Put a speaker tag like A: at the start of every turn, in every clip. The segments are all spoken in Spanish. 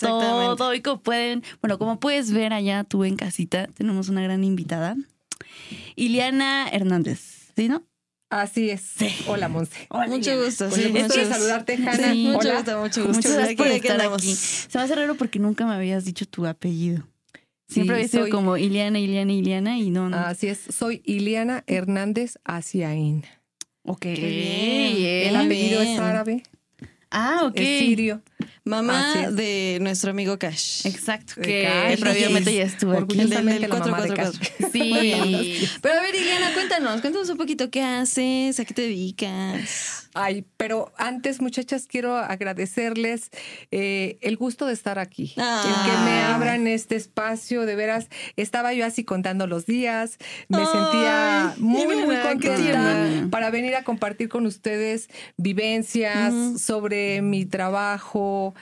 A: Todo. Y como pueden, bueno, como puedes ver allá tú en casita, tenemos una gran invitada. Iliana Hernández, ¿sí, no?
B: Así es. Hola, Monse.
C: Mucho gusto, sí,
B: gusto
C: mucho
B: de
C: gusto.
B: saludarte, Hanna.
C: Sí, mucho
B: Hola.
C: gusto, mucho gusto.
A: Muchas gracias por estar aquí. Se me hace raro porque nunca me habías dicho tu apellido. Siempre
B: Sí,
A: había sido
B: soy-
A: como Iliana, Iliana, Iliana y no, no.
B: Así es. Soy Iliana Hernández Asiaín.
A: ok.
C: bien.
B: El apellido
C: bien.
B: es árabe,
A: Ah, ok.
B: es sirio.
C: Mamá de nuestro amigo Cash.
A: Exacto, que
B: Cash.
A: previamente ya estuvo aquí.
C: El del
B: la mamá de
C: 444.
A: Sí.
C: Pero a ver, Iliana, cuéntanos, cuéntanos un poquito qué haces, a qué te dedicas.
B: Ay, pero antes, muchachas, quiero agradecerles eh, el gusto de estar aquí.
C: Ah.
B: El que me abran este espacio, de veras, estaba yo así contando los días, me
C: Ay,
B: sentía muy, muy contenta para venir a compartir con ustedes vivencias sobre mi trabajo,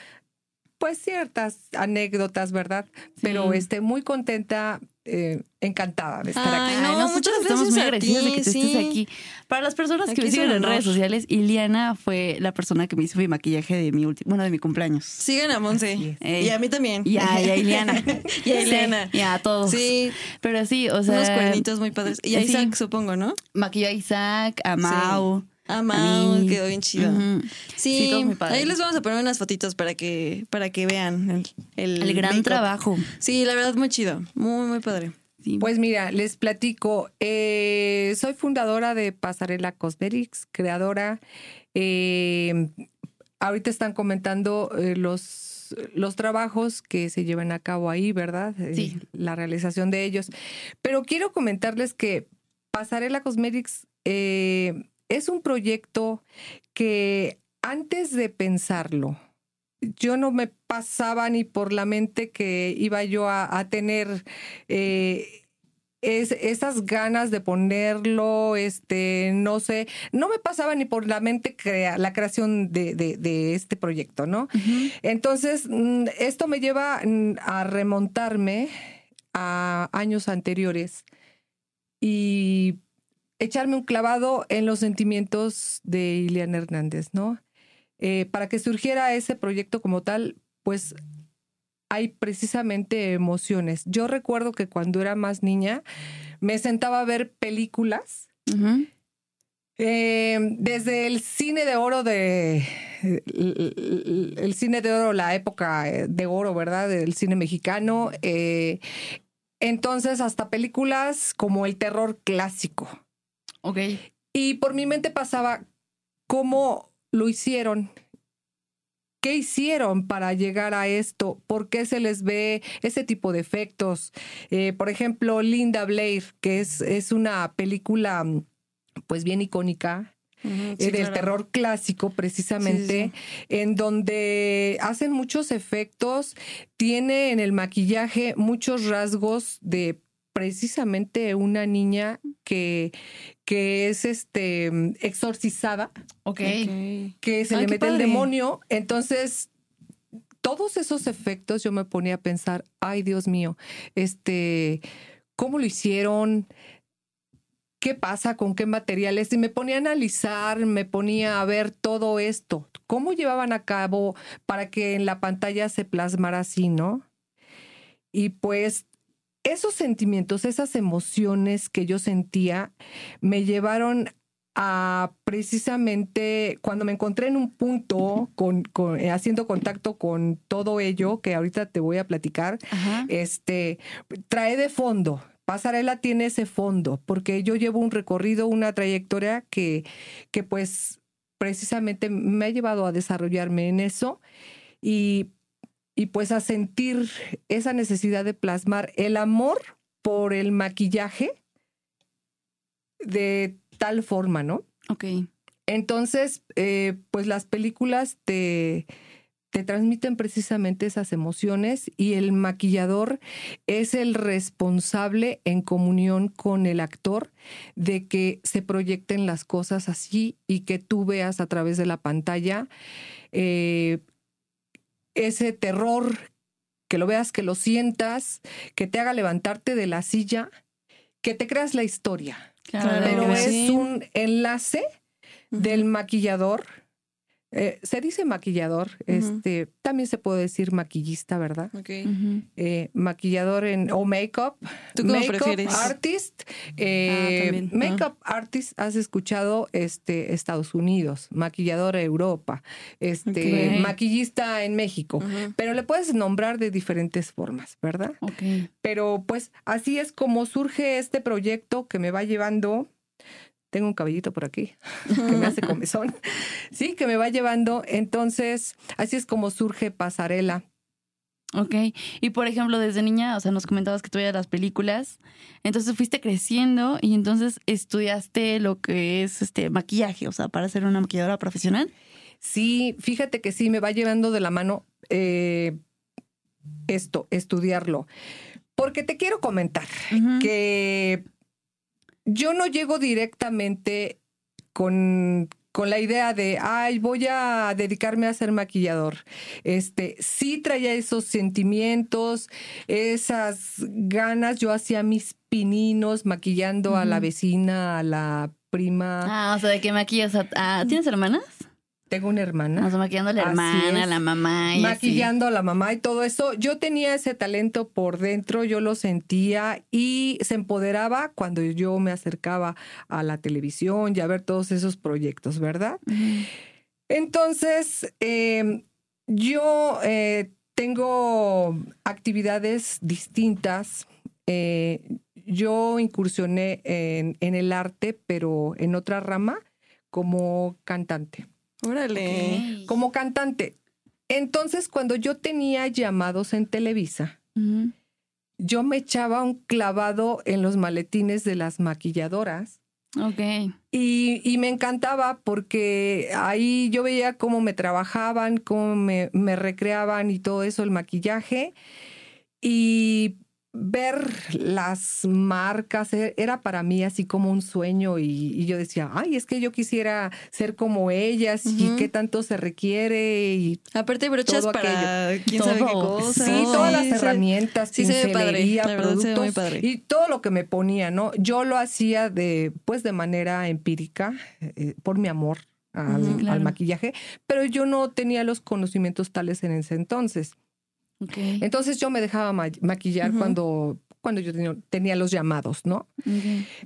B: pues ciertas anécdotas, ¿verdad? Pero este, muy contenta, eh, encantada de estar
C: Ay,
B: aquí.
C: no,
A: nosotros
C: muchas
A: estamos muy agradecidos de que tú
C: sí.
A: estés aquí. Para las personas que
C: Aquí
A: me siguen en redes sociales, Iliana fue la persona que me hizo mi maquillaje de mi último, bueno, de mi cumpleaños.
C: Sigan a Monse. Y a mí también.
A: Y a, y a Iliana.
C: Y a Iliana.
A: Sí, y a todos.
C: Sí,
A: Pero sí, o sea.
C: unos cuernitos muy padres. Y a
A: sí.
C: Isaac, supongo, ¿no?
A: Maquilló a Isaac, a Mau.
C: A
A: a
C: Mau,
A: mí.
C: quedó bien chido.
A: Ujú.
C: Sí,
A: Sí, padres.
C: ahí les vamos a poner unas fotitos para que, para que vean el, el,
A: El gran trabajo.
C: Sí, la verdad, muy chido. Muy, muy padre.
A: Sí.
B: Pues mira, les platico. eh, soy fundadora de Pasarela Cosmetics, creadora. eh, ahorita están comentando eh, los, los trabajos que se llevan a cabo ahí, ¿verdad?
A: Sí.
B: la realización de ellos. Pero quiero comentarles que Pasarela Cosmetics eh, es un proyecto que antes de pensarlo, yo no me pasaba ni por la mente que iba yo a, a tener eh, es- esas ganas de ponerlo, este, no sé, no me pasaba ni por la mente crea- la creación de, de- de este proyecto, ¿no? Entonces, mm, esto me lleva mm, a remontarme a años anteriores y echarme un clavado en los sentimientos de Iliana Hernández, ¿no? Eh, para que surgiera ese proyecto como tal, pues hay precisamente emociones. Yo recuerdo que cuando era más niña me sentaba a ver películas eh, desde el cine de oro de el, el- cine de oro, la época eh, de oro, ¿verdad? Del cine mexicano. eh, entonces, hasta películas como el terror clásico.
A: Ok.
B: Y por mi mente pasaba cómo lo hicieron. ¿Qué hicieron para llegar a esto? ¿Por qué se les ve ese tipo de efectos? Eh, por ejemplo, Linda Blair, que es, es una película pues bien icónica, eh, del terror clásico precisamente, en donde hacen muchos efectos, tiene en el maquillaje muchos rasgos de precisamente una niña que, que es este exorcizada,
A: Ok.
B: que se
C: Ay,
B: le mete el demonio. Entonces, todos esos efectos yo me ponía a pensar, ay Dios mío, este, ¿cómo lo hicieron? ¿Qué pasa con qué materiales? Y me ponía a analizar, me ponía a ver todo esto. ¿Cómo llevaban a cabo para que en la pantalla se plasmara así, no? Y pues esos sentimientos, esas emociones que yo sentía, me llevaron a precisamente cuando me encontré en un punto con, con- eh, haciendo contacto con todo ello que ahorita te voy a platicar,
A: Ajá.
B: este trae de fondo. Pasarela tiene ese fondo, porque yo llevo un recorrido, una trayectoria que, que pues precisamente me ha llevado a desarrollarme en eso y, y pues a sentir esa necesidad de plasmar el amor por el maquillaje de tal forma, ¿no?
A: Ok.
B: Entonces, eh, pues las películas te, te transmiten precisamente esas emociones y el maquillador es el responsable en comunión con el actor de que se proyecten las cosas así y que tú veas a través de la pantalla eh, ese terror, que lo veas, que lo sientas, que te haga levantarte de la silla, que te creas la historia.
A: Claro.
B: Pero es
C: sí.
B: un enlace del maquillador. Eh, se dice maquillador, este, también se puede decir maquillista, ¿verdad?
C: Ok.
A: Ujú.
B: Eh, maquillador en o makeup,
C: ¿Tú cómo
B: makeup
C: prefieres?
B: artist, eh,
A: Ah, también.
B: makeup artist. Has escuchado este Estados Unidos, maquillador Europa, este maquillista en México, pero le puedes nombrar de diferentes formas, ¿verdad?
A: Ok.
B: Pero pues así es como surge este proyecto que me va llevando. Tengo un cabellito por aquí que me hace comezón. Sí, que me va llevando. Entonces, así es como surge Pasarela.
A: Ok. Y por ejemplo, desde niña, o sea, nos comentabas que tú veías las películas. Entonces fuiste creciendo y entonces estudiaste lo que es este maquillaje, o sea, para ser una maquilladora profesional.
B: Sí, fíjate que sí, me va llevando de la mano eh, esto, estudiarlo. Porque te quiero comentar que yo no llego directamente con, con la idea de, ay, voy a dedicarme a ser maquillador. Este, sí traía esos sentimientos, esas ganas. Yo hacía mis pininos maquillando a la vecina, a la prima.
A: Ah, o sea, de que maquillas a... ah, ¿Tienes hermanas?
B: Tengo una hermana.
A: O sea, maquillando a la hermana, a la mamá. Y
B: maquillando a la mamá y todo eso. Yo tenía ese talento por dentro, yo lo sentía y se empoderaba cuando yo me acercaba a la televisión y a ver todos esos proyectos, ¿verdad? Entonces, eh, yo eh, tengo actividades distintas. Eh, yo incursioné en, en el arte, pero en otra rama, como cantante
C: Órale.
B: Como cantante. Entonces, cuando yo tenía llamados en Televisa, yo me echaba un clavado en los maletines de las maquilladoras
A: Ok.
B: y, y me encantaba porque ahí yo veía cómo me trabajaban, cómo me, me recreaban y todo eso, el maquillaje. Y ver las marcas e- era para mí así como un sueño y, y yo decía, ay, es que yo quisiera ser como ellas y
C: Ujú.
B: qué tanto se requiere y
C: Aparte brochas
B: Todo
C: para quién sabe qué
A: Todo.
C: cosa.
B: Sí, todas las
C: Sí, sí.
B: herramientas,
C: sí
B: pincelería,
C: la verdad se ve muy
B: productos
C: padre.
B: y todo lo que me ponía, ¿no? Yo lo hacía de, pues, de manera empírica, eh, por mi amor al,
C: Ujú,
B: al
A: claro.
B: maquillaje, pero yo no tenía los conocimientos tales en ese entonces. Entonces yo me dejaba ma- maquillar cuando, cuando yo tenía, tenía los llamados, ¿no?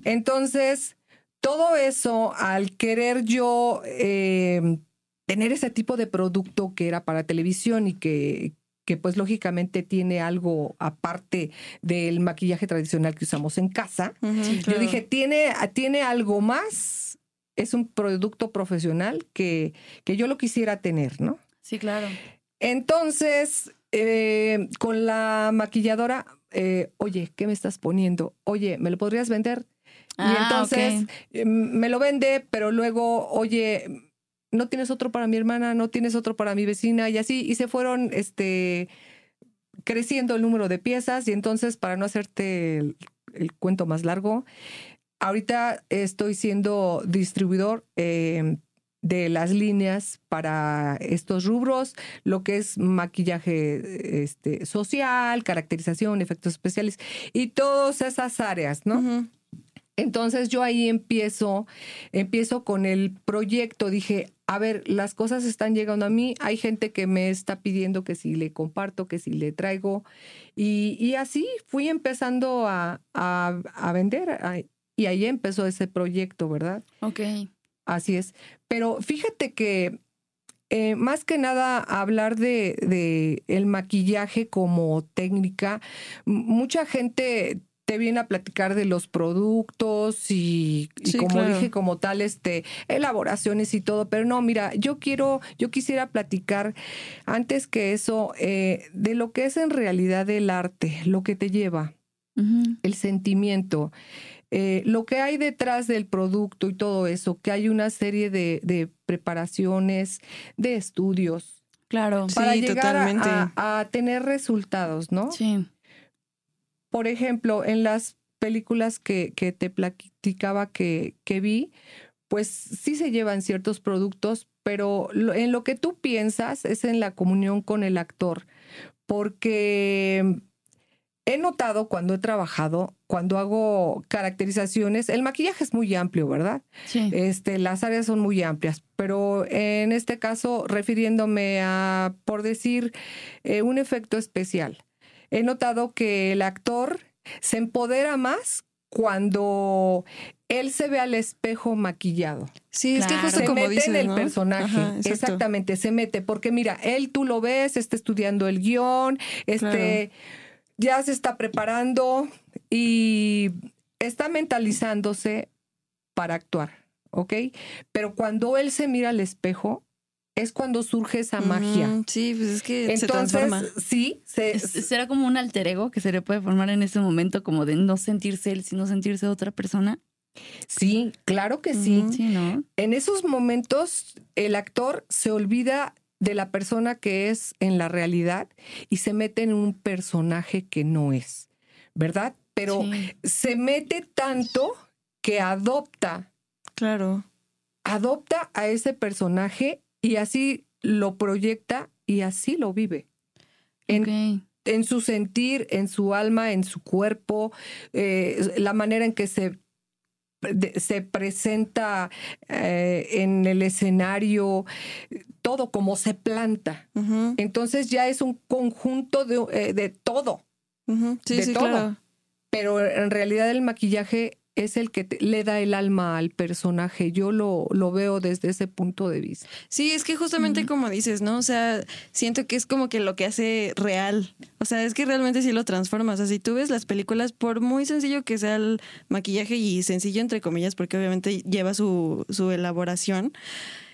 B: Entonces, todo eso, al querer yo eh, tener ese tipo de producto que era para televisión y que, que pues lógicamente tiene algo aparte del maquillaje tradicional que usamos en casa,
C: Ujú,
A: Sí,
C: claro.
B: yo dije, tiene, tiene algo más, es un producto profesional que, que yo lo quisiera tener, ¿no?
A: Sí, claro.
B: Entonces, eh, con la maquilladora, eh, oye, ¿qué me estás poniendo? Oye, ¿me lo podrías vender? y
A: Ah,
B: entonces
A: ok.
B: eh, me lo vende, pero luego, oye, no tienes otro para mi hermana, no tienes otro para mi vecina, y así, y se fueron este, creciendo el número de piezas, y entonces, para no hacerte el, el cuento más largo, ahorita estoy siendo distribuidor eh, de las líneas para estos rubros, lo que es maquillaje este, social, caracterización, efectos especiales y todas esas áreas, ¿no? Entonces yo ahí empiezo, empiezo con el proyecto. Dije, a ver, las cosas están llegando a mí. Hay gente que me está pidiendo que si le comparto, que si le traigo. Y, y así fui empezando a, a- a vender. y ahí empezó ese proyecto, ¿verdad?
A: Ok.
B: Así es. Pero fíjate que eh, más que nada hablar de, de el maquillaje como técnica, mucha gente te viene a platicar de los productos y, y
C: Sí,
B: como
C: claro.
B: dije, como tal, este, elaboraciones y todo. Pero no, mira, yo quiero, yo quisiera platicar antes que eso, eh, de lo que es en realidad el arte, lo que te lleva. El sentimiento, eh, lo que hay detrás del producto y todo eso, que hay una serie de, de preparaciones, de estudios
A: Claro.
C: Sí,
B: para llegar a-
C: totalmente.
B: a, a tener resultados, ¿no?
A: Sí.
B: Por ejemplo, en las películas que, que te platicaba que, que vi, pues sí se llevan ciertos productos, pero lo- en lo que tú piensas es en la comunión con el actor, porque he notado cuando he trabajado, cuando hago caracterizaciones, el maquillaje es muy amplio, ¿verdad?
A: Sí.
B: Este, las áreas son muy amplias, pero en este caso, refiriéndome a, por decir, eh, un efecto especial, he notado que el actor se empodera más cuando él se ve al espejo maquillado.
C: Sí, es que justo
B: Se
C: como
B: mete
C: dices,
B: en el
C: ¿no?
B: personaje.
C: Ajá.
B: Exactamente, se mete, porque mira, él tú lo ves, está estudiando el guion, este, ya se está preparando y está mentalizándose para actuar, ¿ok? Pero cuando él se mira al espejo, es cuando surge esa magia.
C: Ujú, Sí, pues es que se transforma.
B: sí, se,
A: ¿Será como un alter ego que se le puede formar en ese momento, como de no sentirse él, sino sentirse otra persona?
B: sí, claro que sí.
C: Ujú.
A: Sí, ¿no?
B: En esos momentos, el actor se olvida de la persona que es en la realidad y se mete en un personaje que no es, ¿verdad? Pero
A: Sí.
B: se mete tanto que adopta,
C: Claro.
B: adopta a ese personaje y así lo proyecta y así lo vive. En, en su sentir, en su alma, en su cuerpo, eh, la manera en que se, de- se presenta eh, en el escenario, todo como se planta. Entonces ya es un conjunto de, eh, de todo.
C: Sí,
B: de
C: sí,
B: todo.
C: claro.
B: pero en realidad el maquillaje es el que te- le da el alma al personaje. Yo lo, lo veo desde ese punto de vista.
C: Sí, es que justamente como dices, ¿no? O sea, siento que es como que lo que hace real. O sea, es que realmente sí lo transforma. O sea, si tú ves las películas, por muy sencillo que sea el maquillaje y sencillo entre comillas, porque obviamente lleva su, su elaboración.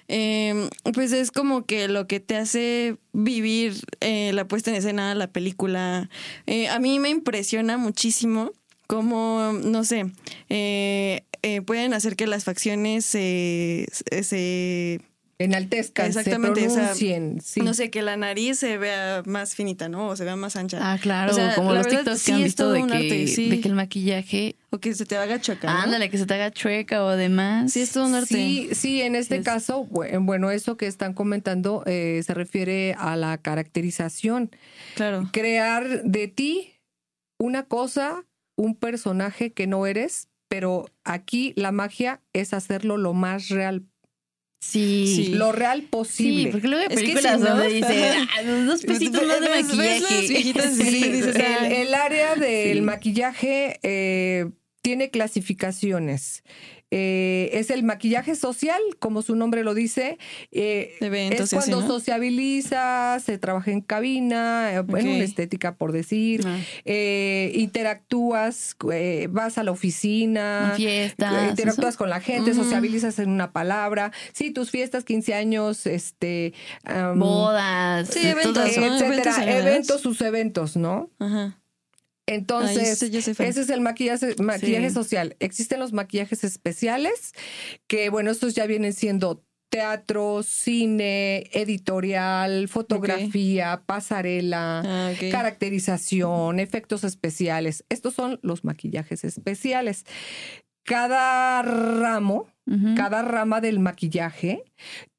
C: eh, pues es como que lo que te hace vivir eh, la puesta en escena, la película. Eh, a mí me impresiona muchísimo cómo, no sé, eh, eh, pueden hacer que las facciones se, se
B: Enaltezcan,
C: Exactamente,
B: se
C: o sea,
B: pronuncien. sí.
C: no sé, que la nariz se vea más finita, ¿no? O se vea más ancha.
A: Ah, claro,
C: O sea,
A: como
C: la
A: los
C: verdad,
A: TikToks
C: sí
A: que han
C: es
A: visto
C: todo
A: de
C: un
A: que,
C: arte, sí.
A: de que el maquillaje,
C: O que se te haga chocar. ¿no?
A: ándale, que se te haga chueca o demás.
C: Sí, es todo un arte.
B: Sí, sí, en este
A: es-
B: caso, bue- bueno, eso que están comentando eh, se refiere a la caracterización.
C: Claro.
B: Crear de ti una cosa, un personaje que no eres, pero aquí la magia es hacerlo lo más real,
A: Sí.
C: Sí.
B: lo real
A: Sí,
B: posible.
A: porque luego hay
C: Es que
A: películas
C: sí, ¿no?
A: donde dice. "Ah, los dos pesitos más de maquillaje.
B: Sí,
C: sí, dices,
B: el,
C: ah,
B: el área del
A: Sí.
B: maquillaje eh, tiene clasificaciones. Eh, es el maquillaje social, como su nombre lo dice. eh,
C: eventos
B: es
C: y así,
B: cuando
C: ¿no?
B: sociabiliza, se trabaja en cabina, eh, en una estética, por decir.
A: Ah,
B: eh, interactúas, eh, vas a la oficina.
A: fiestas.
B: eh, Interactúas
A: eso.
B: con la gente, sociabilizas en una palabra. Sí, tus fiestas, 15 años, este. am,
A: Bodas.
C: Sí, eventos,
B: etcétera,
C: eventos,
B: sus eventos, ¿no?
C: Ajá.
B: Entonces,
C: Ay, ese yo soy fan.
B: ese es el maquillaje, maquillaje
A: Sí.
B: social. Existen los maquillajes especiales, que bueno, estos ya vienen siendo teatro, cine, editorial, fotografía, pasarela,
C: Ah,
B: caracterización, efectos especiales. Estos son los maquillajes especiales. Cada ramo, cada rama del maquillaje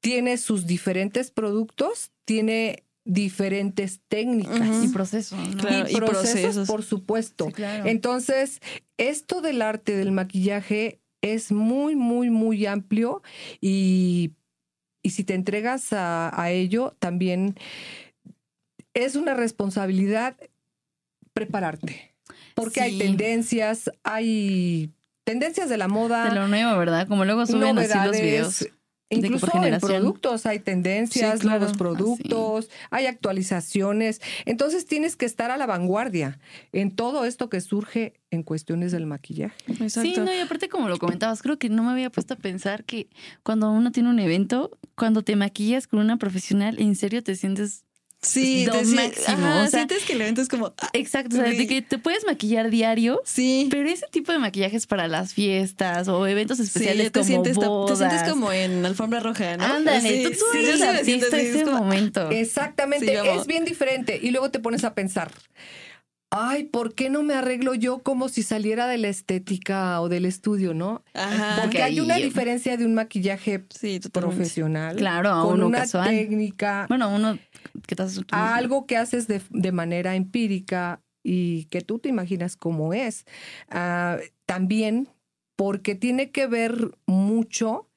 B: tiene sus diferentes productos, tiene diferentes técnicas.
A: Y proceso. ¿no?
C: Claro,
B: y,
C: y
B: procesos,
C: procesos.
B: por supuesto.
A: Sí, claro.
B: Entonces, esto del arte del maquillaje es muy, muy, muy amplio y, y si te entregas a, a ello, también es una responsabilidad prepararte. Porque hay tendencias, hay tendencias de la moda,
A: de lo nuevo, ¿verdad? Como luego suben así los videos.
B: Incluso
A: por
B: en
A: generación.
B: productos hay tendencias,
C: Sí, claro.
B: nuevos
A: Ah,
B: productos, hay actualizaciones. Entonces tienes que estar a la vanguardia en todo esto que surge en cuestiones del maquillaje.
C: Exacto.
A: Sí, no, y aparte como lo comentabas, creo que no me había puesto a pensar que cuando uno tiene un evento, cuando te maquillas con una profesional, en serio te sientes
C: Sí,
A: lo
C: te, sí,
A: máximo.
C: ajá,
A: o sea,
C: sientes que el evento es como. ah,
A: exacto, o sea, de que te puedes maquillar diario.
C: sí.
A: Pero ese tipo de maquillajes para las fiestas o eventos especiales
C: te
A: como
C: sientes,
A: bodas.
C: te sientes como en alfombra roja, ¿no?
A: Ándale,
C: Sí,
A: tú, tú
C: sí,
A: eres artista
C: es
A: ese
C: como-
A: momento.
B: Exactamente,
C: Sí, yo amo.
B: es bien diferente. Y luego te pones a pensar, ay, ¿por qué no me arreglo yo como si saliera de la estética o del estudio, no?
C: Ajá.
B: Porque
A: que
B: hay una diferencia de un maquillaje profesional
A: Claro, a
B: con
A: uno
B: una
A: casual.
B: técnica,
A: Bueno, uno que haces
B: algo que haces de, de manera empírica y que tú te imaginas cómo es. Ah, también porque tiene que ver mucho.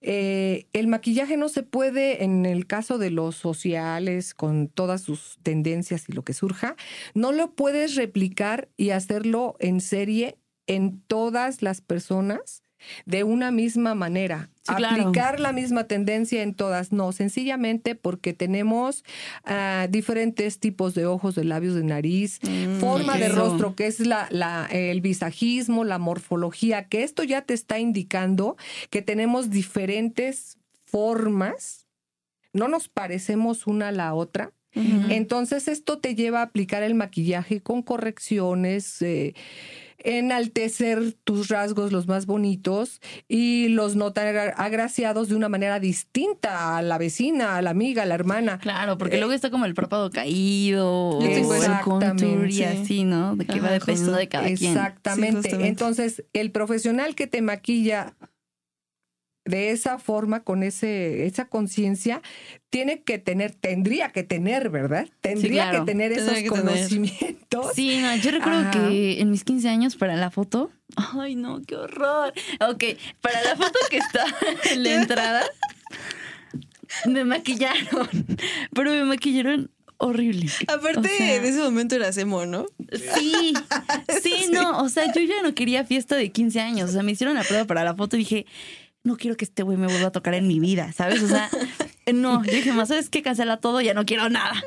B: eh, el maquillaje no se puede, en el caso de los sociales, con todas sus tendencias y lo que surja, no lo puedes replicar y hacerlo en serie en todas las personas de una misma manera.
A: Sí, claro.
B: Aplicar la misma tendencia en todas, no, sencillamente porque tenemos ah, diferentes tipos de ojos, de labios, de nariz,
C: Mm,
B: forma de rostro, que es la, la- el visajismo, la morfología, que esto ya te está indicando que tenemos diferentes formas, no nos parecemos una a la otra. Entonces esto te lleva a aplicar el maquillaje con correcciones, eh, enaltecer tus rasgos los más bonitos y los no tan agra- agraciados de una manera distinta a la vecina, a la amiga, a la hermana.
A: Claro, porque
B: Eh,
A: luego está como el párpado caído
C: Yo tengo
A: o el
B: Exactamente,
A: contour y
C: sí.
A: así, ¿no? De que va
C: Ajá,
A: dependiendo
C: justo.
A: de cada quien.
B: Exactamente.
C: Sí.
B: Entonces, el profesional que te maquilla de esa forma, con ese, esa conciencia, tiene que tener, tendría que tener, ¿verdad? Tendría
A: claro.
B: que tener
C: Tendría
B: esos
C: que tener.
B: conocimientos.
A: Sí, no, yo recuerdo
B: Ajá.
A: que en mis 15 años para la foto, ay no, qué horror. Ok, para la foto que está en la entrada, me maquillaron, pero me maquillaron horrible.
C: Aparte,
A: O sea,
C: en ese momento eras emo, ¿no?
A: Sí, sí, no, o sea, yo ya no quería fiesta de 15 años, o sea, me hicieron la prueba para la foto y dije, no quiero que este güey me vuelva a tocar en mi vida, ¿sabes? O sea, no, yo dije, más, ¿sabes qué? Cancela todo, ya no quiero nada.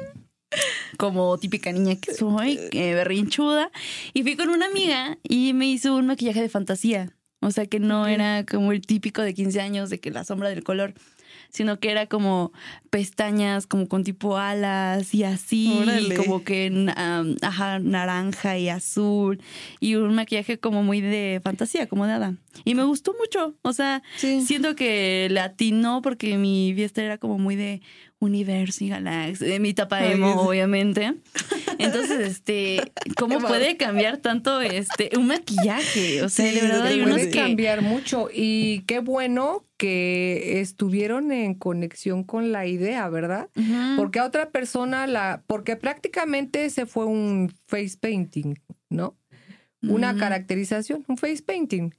A: Como típica niña que soy, que berrinchuda. Y fui con una amiga y me hizo un maquillaje de fantasía. O sea, que no era como el típico de 15 años de que la sombra del color, sino que era como pestañas, como con tipo alas y así,
C: Órale.
A: como que um, ajá, naranja y azul, y un maquillaje como muy de fantasía, como de hada. Y me gustó mucho, o sea,
C: Sí.
A: siento que le atinó porque mi fiesta era como muy de universo y galaxia, de mi tapa emo, obviamente. Entonces, este, ¿cómo puede cambiar tanto este un maquillaje? O sea,
C: Sí,
A: de verdad hay unos
B: Puede
A: que
B: cambiar mucho y qué bueno que estuvieron en conexión con la idea, ¿verdad? Porque a otra persona la, porque prácticamente se fue un face painting, ¿no? Una
A: Ujú.
B: caracterización, un face painting.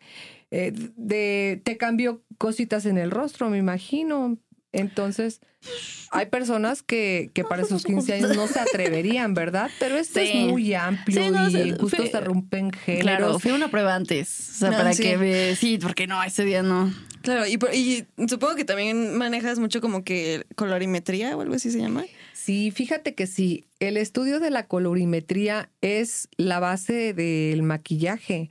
B: Eh, de, te cambió cositas en el rostro, me imagino. Entonces, hay personas que, que para sus 15 años no se atreverían, ¿verdad? Pero esto
A: Sí.
B: es muy amplio
A: Sí, no,
B: y justo se rompen géneros.
A: Claro, fue una prueba antes. O sea,
C: No,
A: para
C: sí.
A: que me. Sí, porque no, ese día no.
C: Claro, y, por- y supongo que también manejas mucho como que colorimetría o algo así se llama.
B: Sí, fíjate que sí, el estudio de la colorimetría es la base del maquillaje,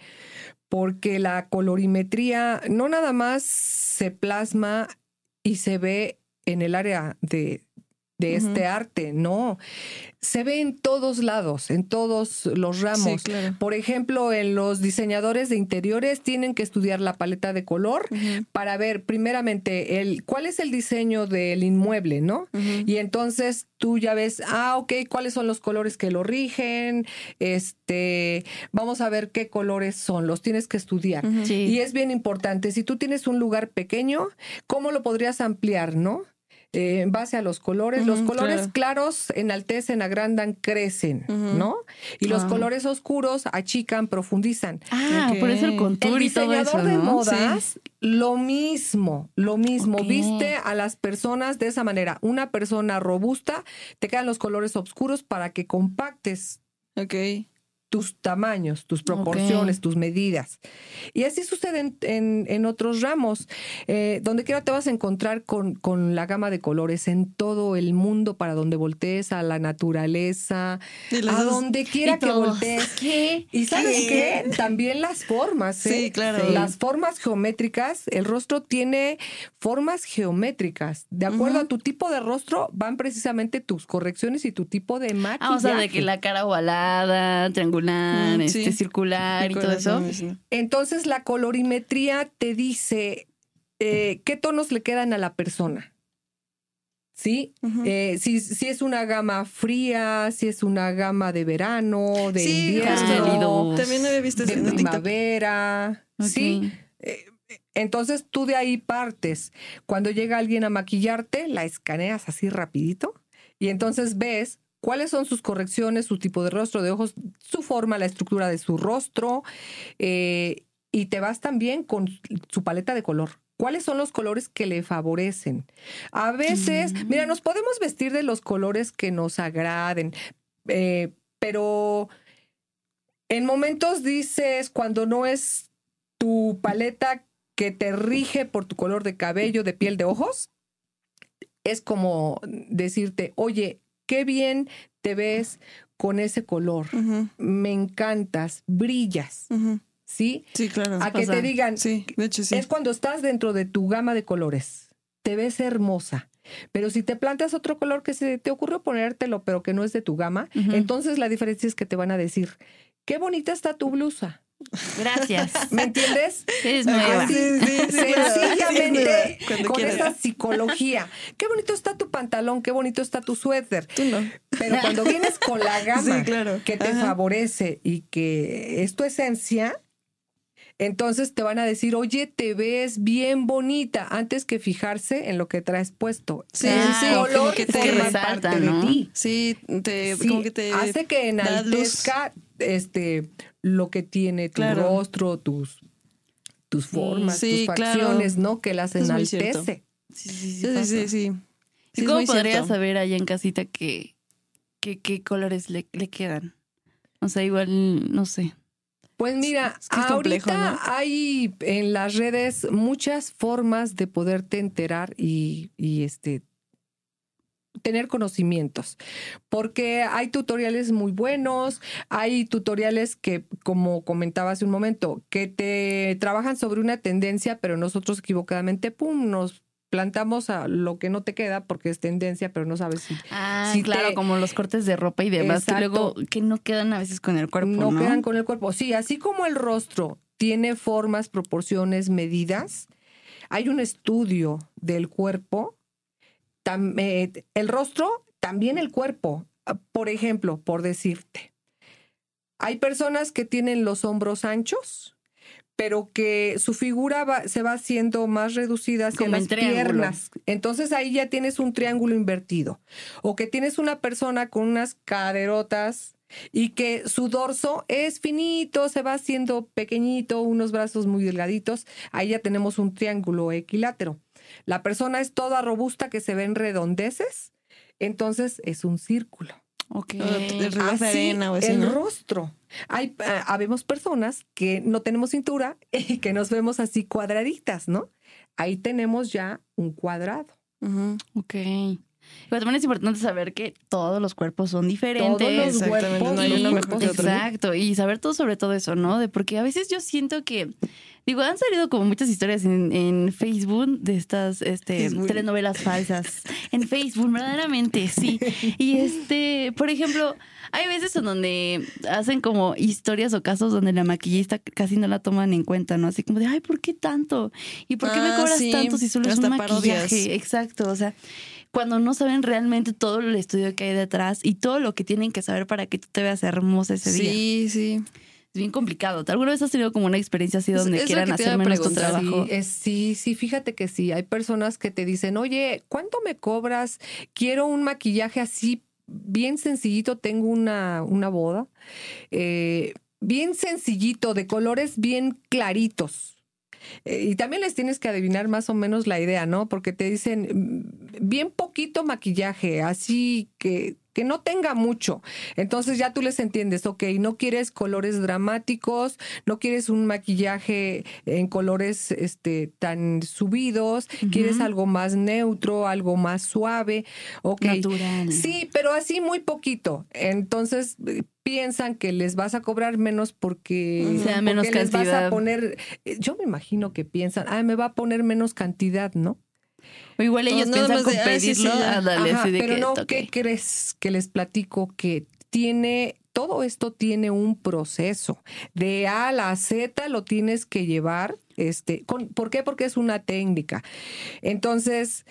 B: porque la colorimetría no nada más se plasma y se ve en el área de, de este arte, no, se ve en todos lados, en todos los ramos.
C: Sí, claro.
B: Por ejemplo, en los diseñadores de interiores tienen que estudiar la paleta de color para ver primeramente el cuál es el diseño del inmueble, ¿no? Y entonces tú ya ves, ah, ok, cuáles son los colores que lo rigen, este, vamos a ver qué colores son, los tienes que estudiar.
A: Sí.
B: Y es bien importante, si tú tienes un lugar pequeño, ¿cómo lo podrías ampliar, no? Eh, en base a los colores, los colores
C: claro.
B: claros enaltecen, agrandan, crecen. ¿no? Y los
A: Ah.
B: colores oscuros achican, profundizan.
A: Ah, por eso el contour
B: El
A: y todo
B: de modas, lo mismo, lo mismo. Viste a las personas de esa manera. Una persona robusta, te quedan los colores oscuros para que compactes.
C: Ok.
B: Tus tamaños, tus proporciones, tus medidas. Y así sucede en, en- en otros ramos. Eh, donde quiera te vas a encontrar con, con la gama de colores en todo el mundo, para donde voltees, a la naturaleza, a donde quiera que voltees.
A: ¿Qué?
B: Y sabes
C: ¿Qué?
B: qué? También las formas. ¿eh?
C: Sí, claro.
B: Las formas geométricas, el rostro tiene formas geométricas. De acuerdo a tu tipo de rostro, van precisamente tus correcciones y tu tipo de maquillaje.
A: Ah, o sea, de que la cara ovalada, triangular,
C: Mm,
A: este,
C: sí.
A: circular y todo eso.
B: Entonces, la colorimetría te dice eh, qué tonos le quedan a la persona. ¿Sí? Eh, si, si es una gama fría, si es una gama de verano, de
C: Sí,
B: invierno.
C: También había visto
B: de primavera.
A: Ok.
B: Sí. Eh, Entonces tú de ahí partes. Cuando llega alguien a maquillarte, la escaneas así rapidito y entonces ves cuáles son sus correcciones, su tipo de rostro, de ojos, su forma, la estructura de su rostro eh, y te vas también con su paleta de color. ¿Cuáles son los colores que le favorecen? A veces,
A: Mm.
B: mira, nos podemos vestir de los colores que nos agraden, eh, pero en momentos dices, cuando no es tu paleta que te rige por tu color de cabello, de piel, de ojos, es como decirte, oye, qué bien te ves con ese color, me encantas, brillas. ¿sí?
C: Sí, claro.
B: A que te digan,
C: Sí, de hecho sí.
B: es cuando estás dentro de tu gama de colores. Te ves hermosa. Pero si te plantas otro color que se te ocurrió ponértelo, pero que no es de tu gama, entonces la diferencia es que te van a decir, qué bonita está tu blusa.
A: Gracias.
B: ¿Me entiendes?
A: Eres nueva.
C: Sí, sí, sí,
B: sencillamente,
C: Cuando
B: con esa psicología. Qué bonito está tu pantalón, qué bonito está tu suéter.
C: Tú no.
B: Pero cuando vienes con la gama
C: claro.
B: que te
C: Ajá.
B: favorece y que es tu esencia, entonces te van a decir, oye, te ves bien bonita, antes que fijarse en lo que traes puesto.
C: Sí,
B: el
A: sí,
B: color
C: como que te
A: resalta,
B: parte
A: ¿no?
B: de ti.
C: Sí, te,
B: Sí,
C: como que te
B: hace que enaltezca este, lo que tiene tu
C: Claro.
B: rostro, tus, tus formas,
C: Sí,
B: tus
C: claro.
B: facciones, ¿no? Que las enaltece.
A: Sí, sí, sí,
C: Sí, sí,
A: pasa.
C: sí, sí.
A: ¿Y
C: Sí, es
A: cómo podrías saber allá en casita que, que- qué colores le, le quedan? O sea, igual, no sé.
B: Pues mira,
C: Es que es complejo,
B: ahorita
C: ¿no?
B: hay en las redes muchas formas de poderte enterar y, y, este tener conocimientos, porque hay tutoriales muy buenos, hay tutoriales que, como comentaba hace un momento, que te trabajan sobre una tendencia, pero nosotros equivocadamente, pum, nos plantamos a lo que no te queda porque es tendencia, pero no sabes si
A: Ah,
B: Si
A: claro,
B: te-
A: como los cortes de ropa y demás, que
B: Exacto.
A: luego que no quedan a veces con el cuerpo, ¿no?
B: no, quedan con el cuerpo. Sí, así como el rostro tiene formas, proporciones, medidas, hay un estudio del cuerpo, tam- eh, el rostro, también el cuerpo. Ah, Por ejemplo, por decirte, hay personas que tienen los hombros anchos, pero que su figura va- se va haciendo más reducida hacia
A: Como
B: las piernas. Entonces ahí ya tienes un triángulo invertido. O que tienes una persona con unas caderotas y que su dorso es finito, se va haciendo pequeñito, unos brazos muy delgaditos. Ahí ya tenemos un triángulo equilátero. La persona es toda robusta que se ven redondeces, entonces es un círculo.
A: Ok.
C: El
B: Así,
C: arena o así,
B: el
C: ¿no?
B: rostro. Hay, ah, habemos personas que no tenemos cintura y que nos vemos así cuadraditas, ¿no? Ahí tenemos ya un cuadrado.
A: Ok. Pero también es importante saber que todos los cuerpos son diferentes.
B: Todos los
C: Exactamente,
B: cuerpos,
C: no hay
B: los
C: uno mejor
B: cuerpos
C: que otro.
B: son-
A: Exacto, y saber todo sobre todo eso, ¿no? De porque a veces yo siento que, digo, han salido como muchas historias en, en Facebook de estas este,
C: Facebook.
A: telenovelas falsas. En Facebook, verdaderamente, sí. Y este, por ejemplo, hay veces en donde hacen como historias o casos donde la maquillista casi no la toman en cuenta, ¿no? Así como de, ay, ¿por qué tanto? ¿Y por qué me
C: Ah,
A: cobras
C: sí,
A: tanto si solo es un
C: parodias.
A: maquillaje? Exacto, o sea, cuando no saben realmente todo el estudio que hay detrás y todo lo que tienen que saber para que tú te veas hermosa ese día.
C: Sí, sí.
A: Es bien complicado. ¿Alguna vez has tenido como una experiencia así donde
C: es
A: quieran hacer menos tu trabajo?
B: Sí, es- sí, sí, fíjate que sí. Hay personas que te dicen, oye, ¿cuánto me cobras? Quiero un maquillaje así, bien sencillito. Tengo una, una boda. eh, bien sencillito, de colores bien claritos. Eh, y también les tienes que adivinar más o menos la idea, ¿no? Porque te dicen mm, bien poquito maquillaje, así que que no tenga mucho. Entonces ya tú les entiendes, ok, no quieres colores dramáticos, no quieres un maquillaje en colores este, tan subidos, quieres algo más neutro, algo más suave, ok.
A: Natural.
B: Sí, pero así muy poquito. Entonces piensan que les vas a cobrar menos porque,
A: Sea menos
B: porque les vas a poner, eh, yo me imagino que piensan, ah, me va a poner menos cantidad, ¿no?
A: O igual ellos
C: No,
A: piensan con
C: de, "Ay, sí, sí,
A: pedirlo,
C: ya".
A: ándale,
B: Ajá,
A: así de
B: pero
A: que
B: no. ¿qué crees que les platico? Que tiene, todo esto tiene un proceso. De A a la Z lo tienes que llevar. Este, con, ¿Por qué? Porque es una técnica. Entonces,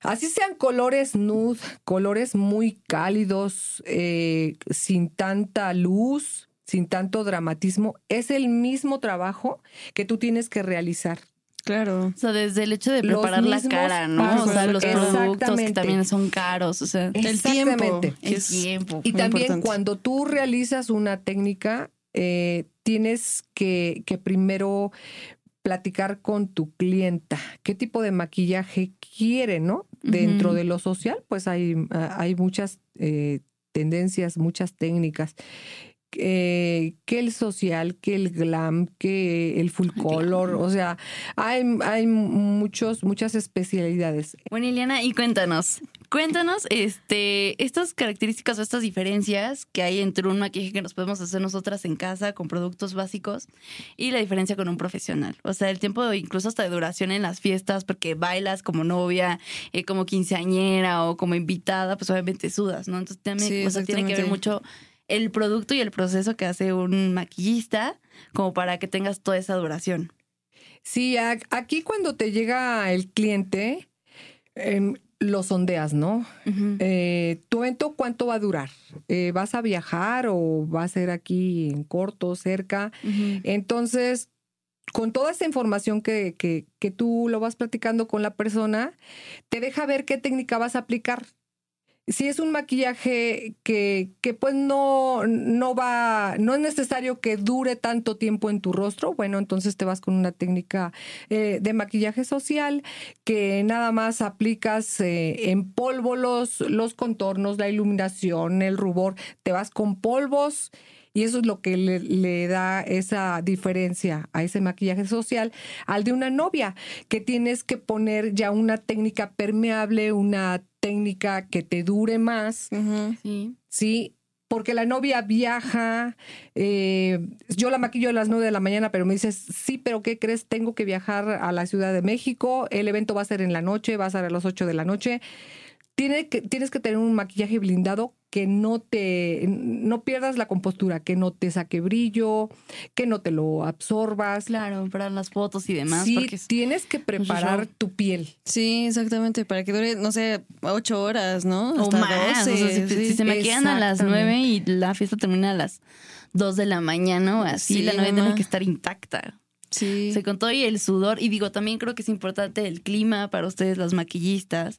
B: así sean colores nude, colores muy cálidos, eh, sin tanta luz, sin tanto dramatismo, es el mismo trabajo que tú tienes que realizar.
C: Claro.
A: O sea, desde el hecho de preparar la cara, ¿no?
B: pasos.
A: O sea, los productos que también son caros, o sea,
C: El tiempo.
A: El tiempo.
B: Y también
C: importante.
B: cuando tú realizas una técnica, eh, tienes que, que primero platicar con tu clienta qué tipo de maquillaje quiere, ¿no? Dentro de lo social, pues hay, ah, hay muchas eh, tendencias, muchas técnicas. Eh, que el social, que el glam, que el full color, o sea, hay, hay muchos, muchas especialidades.
A: Bueno, Iliana, y cuéntanos, cuéntanos este, estas características o estas diferencias que hay entre un maquillaje que nos podemos hacer nosotras en casa con productos básicos y la diferencia con un profesional. O sea, el tiempo incluso hasta de duración en las fiestas, porque bailas como novia, eh, como quinceañera o como invitada, pues obviamente sudas, ¿no? Entonces también,
C: Sí,
A: o sea, tiene que ver mucho el producto y el proceso que hace un maquillista como para que tengas toda esa duración.
B: Sí, aquí cuando te llega el cliente, em, lo sondeas, ¿no? Eh, ¿Tu evento cuánto va a durar? Eh, ¿Vas a viajar o va a ser aquí en corto, cerca? Entonces, con toda esa información que, que, que tú lo vas platicando con la persona, te deja ver qué técnica vas a aplicar. Si es un maquillaje que, que pues no, no va, no es necesario que dure tanto tiempo en tu rostro, bueno, entonces te vas con una técnica eh, de maquillaje social que nada más aplicas eh, en polvo los, contornos, la iluminación, el rubor, te vas con polvos y eso es lo que le, le da esa diferencia a ese maquillaje social al de una novia, que tienes que poner ya una técnica permeable, una técnica que te dure más.
A: Sí.
B: ¿sí? Porque la novia viaja, eh, yo la maquillo a las 9 de la mañana, pero me dices, sí, pero ¿qué crees? Tengo que viajar a la Ciudad de México, el evento va a ser en la noche, va a ser a las 8 de la noche. Tiene que, tienes que tener un maquillaje blindado que no te, no pierdas la compostura, que no te saque brillo, que no te lo absorbas.
A: Claro, para las fotos y demás.
B: sí,
A: porque es-
B: tienes que preparar tu piel.
C: Sí, exactamente, para que dure, no sé, ocho horas, ¿no?
A: o
C: Hasta
A: más. o sea,
C: 12,
A: si,
C: sí.
A: si se maquillan a las. 9 y la fiesta termina a las 2 de la mañana o así,
C: Sí,
A: la novia tiene que estar intacta.
C: Sí.
A: Se con todo y el sudor. Y digo, también creo que es importante el clima para ustedes, las maquillistas.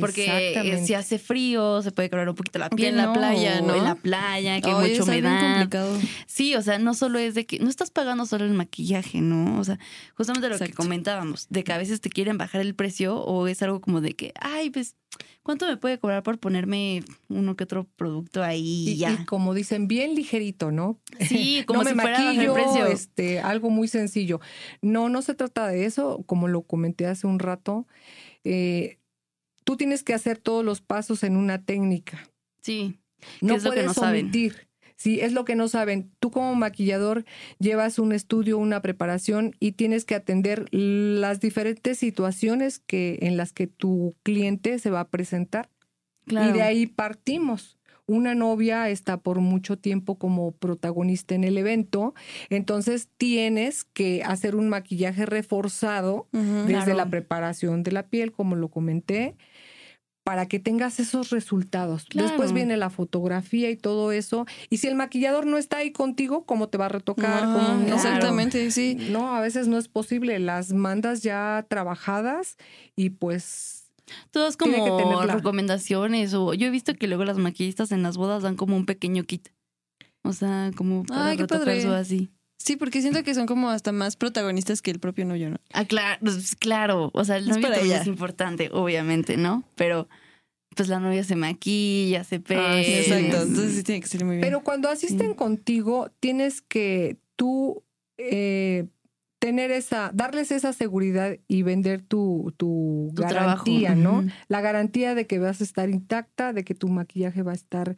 A: Porque eh, si hace frío, se puede quebrar un poquito la piel.
C: en la playa,
A: O
C: ¿no?
A: En la playa, que hay
C: Ay,
A: mucha humedad. Sí, o sea, no solo es de que no estás pagando solo el maquillaje, ¿no? O sea, justamente lo que comentábamos, de que a veces te quieren bajar el precio o es algo como de que, ay, pues, ¿cuánto me puede cobrar por ponerme uno que otro producto ahí y ya?
B: y como dicen, bien ligerito, ¿no?
A: Sí, como
B: no
A: si
B: me
A: fuera el
B: maquillo,
A: precio.
B: este, algo muy sencillo. No, no se trata de eso, como lo comenté hace un rato. eh, tú tienes que hacer todos los pasos en una técnica.
A: Sí,
B: No
A: es lo que
B: puedes
A: no saben?
B: Sí, es lo que no saben. Tú como maquillador llevas un estudio, una preparación y tienes que atender las diferentes situaciones que en las que tu cliente se va a presentar.
A: claro.
B: Y de ahí partimos. Una novia está por mucho tiempo como protagonista en el evento, entonces tienes que hacer un maquillaje reforzado desde
A: Claro.
B: la preparación de la piel, como lo comenté, para que tengas esos resultados.
A: Claro.
B: Después viene la fotografía y todo eso. Y si el maquillador no está ahí contigo, ¿cómo te va a retocar?
C: No,
B: ¿Cómo no?
C: Exactamente, sí.
B: No, a veces no es posible. Las mandas ya trabajadas y pues
A: Todas
B: tiene que
A: como
B: tenerla.
A: recomendaciones o yo he visto que luego las maquillistas en las bodas dan como un pequeño kit. O sea, como para
C: Ay, qué padre.
A: así.
C: Sí, porque siento que son como hasta más protagonistas que el propio novio, ¿no?
A: Ah, claro, pues, claro. O sea, el
C: Es
A: novio
C: ella.
A: es importante, obviamente, ¿no? Pero pues la novia se maquilla, se peina.
B: Ah, sí,
C: Exacto, entonces sí tiene que ser muy bien.
B: Pero cuando asisten contigo, tienes que tú eh, tener esa, darles esa seguridad y vender tu, tu,
A: Tu
B: garantía,
A: trabajo.
B: ¿no? La garantía de que vas a estar intacta, de que tu maquillaje va a estar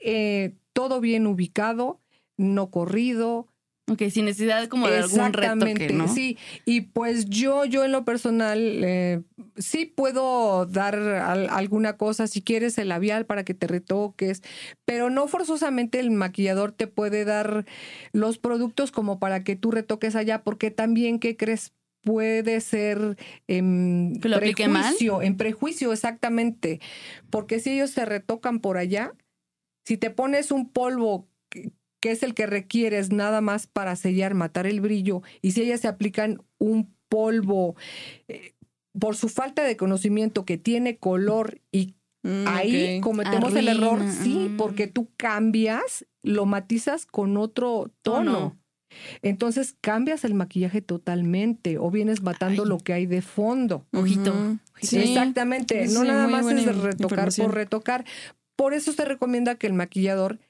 B: eh, todo bien ubicado, no corrido,
A: Ok, sin necesidad como de algún retoque, ¿no?
B: Sí, y pues yo, yo en lo personal, eh, sí puedo dar al- alguna cosa, si quieres el labial para que te retoques, pero no forzosamente el maquillador te puede dar los productos como para que tú retoques allá, porque también, ¿qué crees? Puede ser en
A: ¿Que lo mal?
B: prejuicio, en prejuicio exactamente, porque si ellos se retocan por allá, si te pones un polvo que, es el que requieres nada más para sellar, matar el brillo, y si ellas se aplican un polvo eh, por su falta de conocimiento que tiene color y
C: Mm,
B: ahí cometemos el error, sí,
A: mm.
B: porque tú cambias, lo matizas con otro tono.
A: Tono.
B: Entonces cambias el maquillaje totalmente o vienes matando
A: Ay.
B: lo que hay de fondo.
A: Ojito.
C: Sí.
B: Exactamente,
C: Sí,
B: no nada más es de retocar por retocar. Por eso se recomienda que el maquillador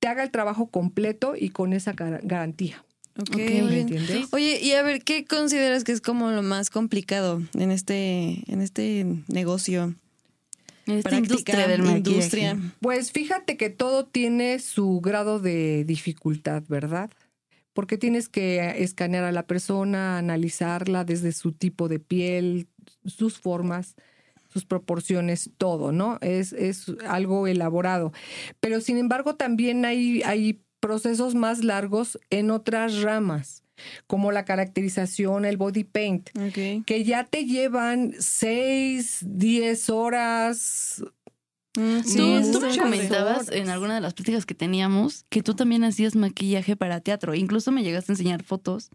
B: te haga el trabajo completo y con esa gar- garantía.
C: Ok,
A: Ok,
C: muy
B: ¿Me?
C: Oye, y a ver, ¿qué consideras que es como lo más complicado en este, en este negocio?
A: En esta
C: Práctica,
A: industria del maquillaje.
C: industria.
B: Pues fíjate que todo tiene su grado de dificultad, ¿verdad? Porque tienes que escanear a la persona, analizarla desde su tipo de piel, sus formas, sus proporciones, todo, ¿no? Es, es algo elaborado. Pero sin embargo, también hay, hay procesos más largos en otras ramas, como la caracterización, el body paint, que ya te llevan 6, 10 horas,
C: Mm, sí,
A: tú tú me comentabas en alguna de las pláticas que teníamos que tú también hacías maquillaje para teatro. Incluso me llegaste a enseñar fotos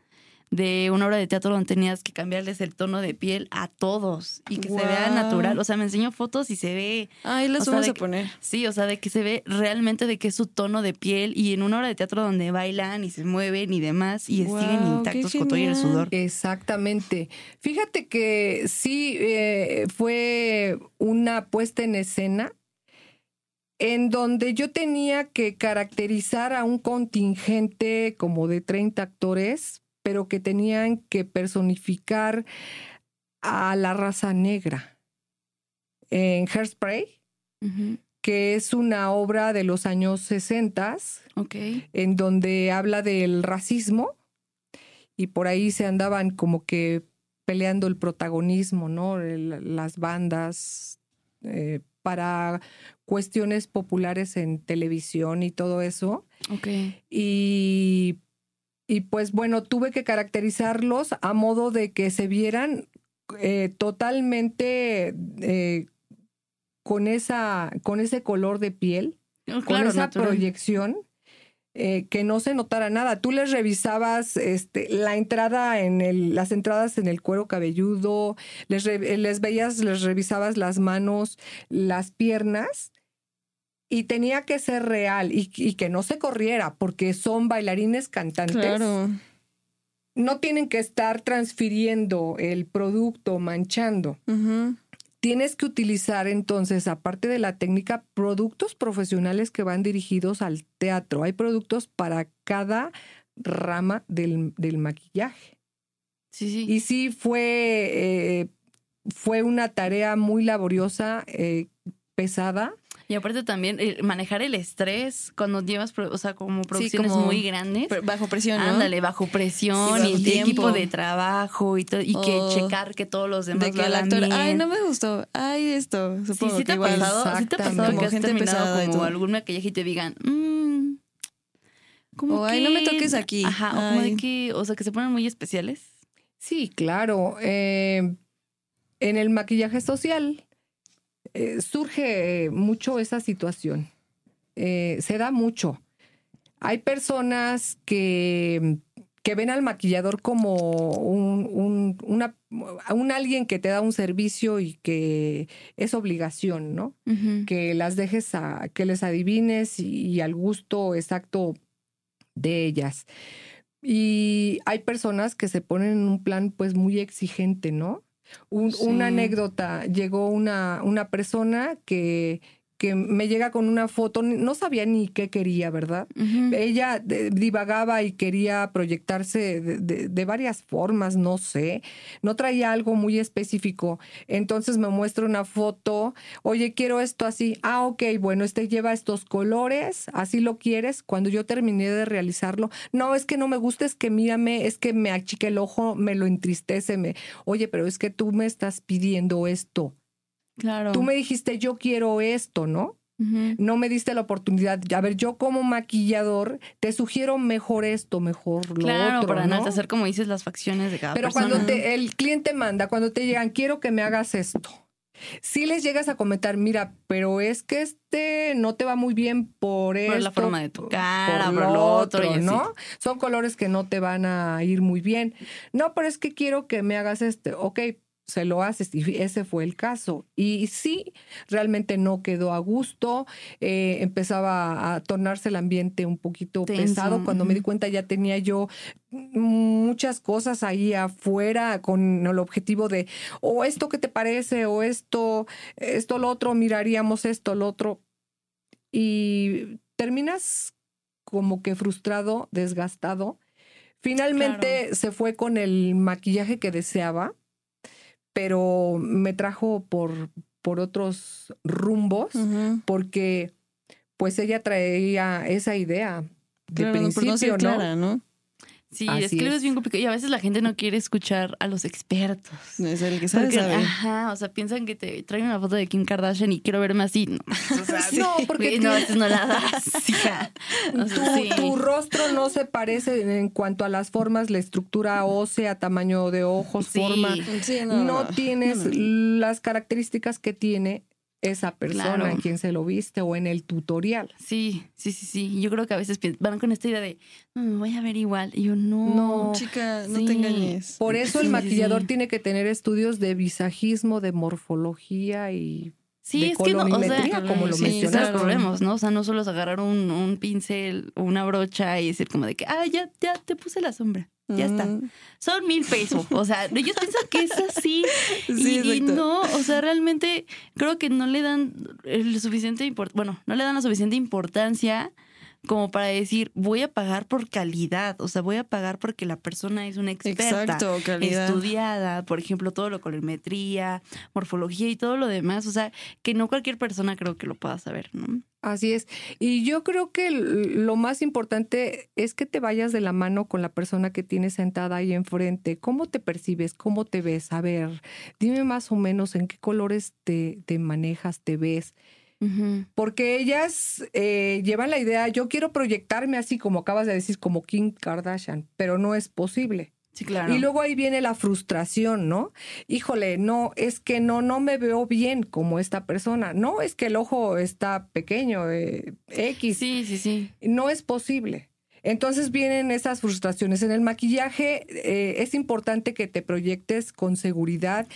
A: de una obra de teatro donde tenías que cambiarles el tono de piel a todos y que se vea natural. O sea, me enseñó fotos y se ve,
C: Ahí las
A: sea,
C: vamos
A: de
C: a
A: que-
C: poner.
A: sí, o sea, de que se ve realmente de que es su tono de piel y en una obra de teatro donde bailan y se mueven y demás y
C: Guau,
A: siguen intactos con todo y el sudor.
B: Exactamente. Fíjate que sí eh, fue una puesta en escena en donde yo tenía que caracterizar a un contingente como de 30 actores, pero que tenían que personificar a la raza negra. En Hairspray, que es una obra de los años 60,
A: Ok.
B: en donde habla del racismo y por ahí se andaban como que peleando el protagonismo, ¿no? El- las bandas eh, para cuestiones populares en televisión y todo eso.
A: Ok.
B: Y, y pues bueno, tuve que caracterizarlos a modo de que se vieran eh, totalmente eh, con, esa, con ese color de piel con
A: Claro,
B: esa
A: natural.
B: proyección eh, que no se notara nada. Tú les revisabas este, la entrada en el, las entradas en el cuero cabelludo, les, re- les veías, les revisabas las manos, las piernas. Y tenía que ser real y, y que no se corriera, porque son bailarines cantantes.
C: Claro.
B: No tienen que estar transfiriendo el producto, manchando tienes que utilizar entonces, aparte de la técnica, productos profesionales que van dirigidos al teatro. Hay productos para cada rama del, del maquillaje.
A: Sí, sí.
B: Y sí fue, eh, fue una tarea muy laboriosa, eh, pesada.
A: Y aparte también eh, manejar el estrés cuando llevas, o sea, como producciones
C: como
A: muy grandes.
C: Bajo presión, ¿no?
A: Ándale, bajo presión
C: Y
A: y,
C: bajo
A: el
C: tiempo.
A: equipo de trabajo y todo, y que
C: Oh.
A: checar que todos los demás
C: De que
A: lo
C: el actor,
A: bien.
C: ay, no me gustó, ay, esto.
A: Sí,
C: Supongo
A: sí
C: que
A: te
C: igual.
A: pasado, sí te ha pasado
B: Exactamente.
A: que has
C: Gente
A: terminado
C: pesada y
A: como algún maquillaje y te digan, mmm, como
C: O, "Ay, no me
A: que-
C: toques aquí".
A: Ajá, o como de que, o sea, que se ponen muy especiales.
B: Sí, claro. Eh, en el maquillaje social eh, surge mucho esa situación. Eh, se da mucho. Hay personas que, que ven al maquillador como un, un, una- un alguien que te da un servicio y que es obligación, ¿no? que las dejes a, que les adivines y, y al gusto exacto de ellas. Y hay personas que se ponen en un plan pues muy exigente, ¿no? Un-
A: Sí.
B: Una anécdota, llegó una, una persona que, que me llega con una foto, no sabía ni qué quería, ¿verdad? Ella eh, divagaba y quería proyectarse de, de- de varias formas, no sé. No traía algo muy específico. Entonces me muestra una foto. Oye, quiero esto así. Ah, ok, bueno, este lleva estos colores. Así lo quieres. Cuando yo terminé de realizarlo, no, es que no me gusta, es que mírame, es que me achica el ojo, me lo entristece. Me... Oye, pero es que tú me estás pidiendo esto.
A: Claro.
B: Tú me dijiste, yo quiero esto, ¿no? No me diste la oportunidad. A ver, yo como maquillador te sugiero mejor esto, mejor lo
A: Claro,
B: otro,
A: para
B: ¿no?
A: enaltecer, como dices, las facciones de cada
B: Pero
A: persona.
B: cuando te, el cliente manda, cuando te llegan, quiero que me hagas esto. Si les llegas a comentar, mira, pero es que este no te va muy bien por esto.
A: Por la forma de tu cara, por
B: lo
A: lo otro así.
B: ¿no? Son colores que no te van a ir muy bien. No, pero es que quiero que me hagas este. Ok, se lo haces y ese fue el caso. Y sí, realmente no quedó a gusto. eh, empezaba a tornarse el ambiente un poquito
A: Tenso,
B: pesado. Cuando me di cuenta ya tenía yo muchas cosas ahí afuera con el objetivo de o esto que te parece o esto esto lo otro miraríamos esto lo otro y terminas como que frustrado desgastado finalmente se fue con el maquillaje que deseaba pero me trajo por por otros rumbos porque pues ella traía esa idea de
C: Claro,
B: principio
C: no ser
B: no
C: clara, ¿no?
A: Sí,
B: Así
A: es que luego
B: es.
A: bien complicado. Y a veces la gente no quiere escuchar a los expertos.
C: Es el que sabe,
A: Porque,
C: sabe.
A: ajá, o sea, piensan que te traen una foto de Kim Kardashian y quiero verme así. No, o sea,
B: No, porque
A: güey,
B: tú-
A: no, no la das, hija. O
B: tu,
A: sea, sí.
B: tu rostro no se parece en cuanto a las formas, la estructura ósea, tamaño de ojos,
A: Sí.
B: forma.
C: Sí,
B: No, tienes
C: no, no.
B: las características que tiene esa persona
A: Claro.
B: en quien se lo viste o en el tutorial.
A: Sí, sí, sí, sí. Yo creo que a veces van con esta idea de, "No, me voy a ver igual. Y yo, no.
B: No.
C: Chica, no
A: Sí.
C: te engañes.
B: Por eso
A: Sí,
B: el
A: sí,
B: maquillador
A: sí.
B: tiene que tener estudios de visajismo, de morfología y
A: Sí,
B: de
A: es que no, o sea,
B: como lo
C: sí,
B: mencionaste.
A: problemas, ¿no? O sea, no solo es agarrar un, un pincel o una brocha y decir como de que, ah, ya, ya te puse la sombra. Ya está.
C: Mm.
A: Son mil pesos. O sea, ellos piensan que es así.
C: Sí,
A: y, y no, o sea, realmente creo que no le dan el suficiente bueno, no le dan la suficiente importancia como para decir, voy a pagar por calidad. O sea, voy a pagar porque la persona es una experta.
C: Exacto.
A: Estudiada, por ejemplo, todo lo colorimetría, morfología y todo lo demás. O sea, que no cualquier persona creo que lo pueda saber, ¿no?
B: Así es. Y yo creo que lo más importante es que te vayas de la mano con la persona que tienes sentada ahí enfrente. ¿Cómo te percibes? ¿Cómo te ves? A ver, dime más o menos en qué colores te, te manejas, te ves. Porque ellas eh, llevan la idea, yo quiero proyectarme así como acabas de decir, como Kim Kardashian, pero no es posible.
A: Sí, claro.
B: Y luego ahí viene la frustración, ¿no? Híjole, no, es que no, no me veo bien como esta persona. No, es que el ojo está pequeño, eh, X.
A: Sí, sí, sí.
B: No es posible. Entonces vienen esas frustraciones. En el maquillaje eh, es importante que te proyectes con seguridad,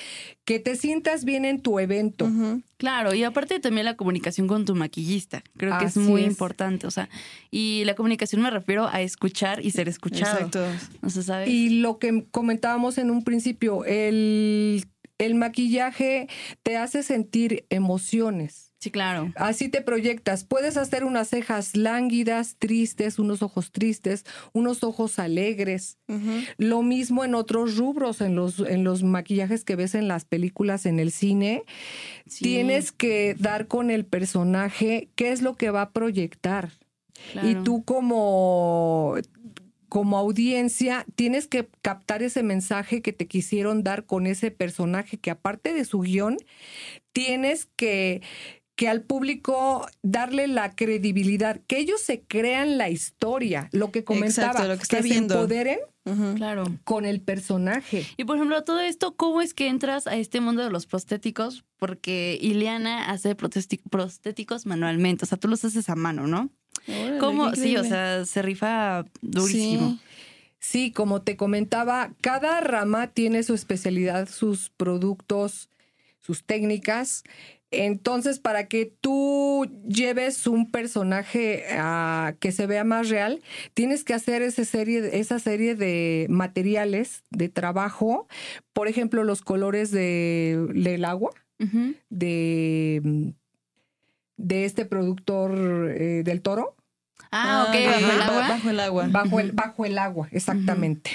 B: que te sientas bien en tu evento.
A: Claro, y aparte también la comunicación con tu maquillista. Creo que
B: Así
A: es muy
B: es.
A: importante. O sea, y la comunicación me refiero a escuchar y ser escuchado.
C: Exacto.
A: O sea, ¿sabes?
B: Y lo que comentábamos en un principio, el, el maquillaje te hace sentir emociones.
A: Sí, claro.
B: Así te proyectas. Puedes hacer unas cejas lánguidas, tristes, unos ojos tristes, unos ojos alegres. Lo mismo en otros rubros, en los, en los maquillajes que ves en las películas, en el cine.
A: Sí,
B: Tienes que dar con el personaje qué es lo que va a proyectar. Y tú como, como audiencia tienes que captar ese mensaje que te quisieron dar con ese personaje que aparte de su guion, tienes que que al público darle la credibilidad, que ellos se crean la historia, lo que comentaba,
C: Exacto, lo que está
B: se
C: viendo.
B: empoderen
C: Ujú.
A: Claro.
B: con el personaje.
A: Y por ejemplo, todo esto, ¿cómo es que entras a este mundo de los prostéticos? Porque Ileana hace prostéticos manualmente, o sea, tú los haces a mano, ¿no?
C: Órale,
A: ¿Cómo? Sí, o sea, se rifa durísimo.
C: Sí.
B: Sí, como te comentaba, cada rama tiene su especialidad, sus productos, sus técnicas. Entonces, para que tú lleves un personaje a que se vea más real, tienes que hacer esa serie, esa serie de materiales de trabajo. Por ejemplo, los colores de, del agua, de, de este productor eh, del toro.
A: Ah, ok,
C: ajá,
A: bajo el agua.
C: Bajo el agua.
B: Bajo el, bajo el agua, exactamente.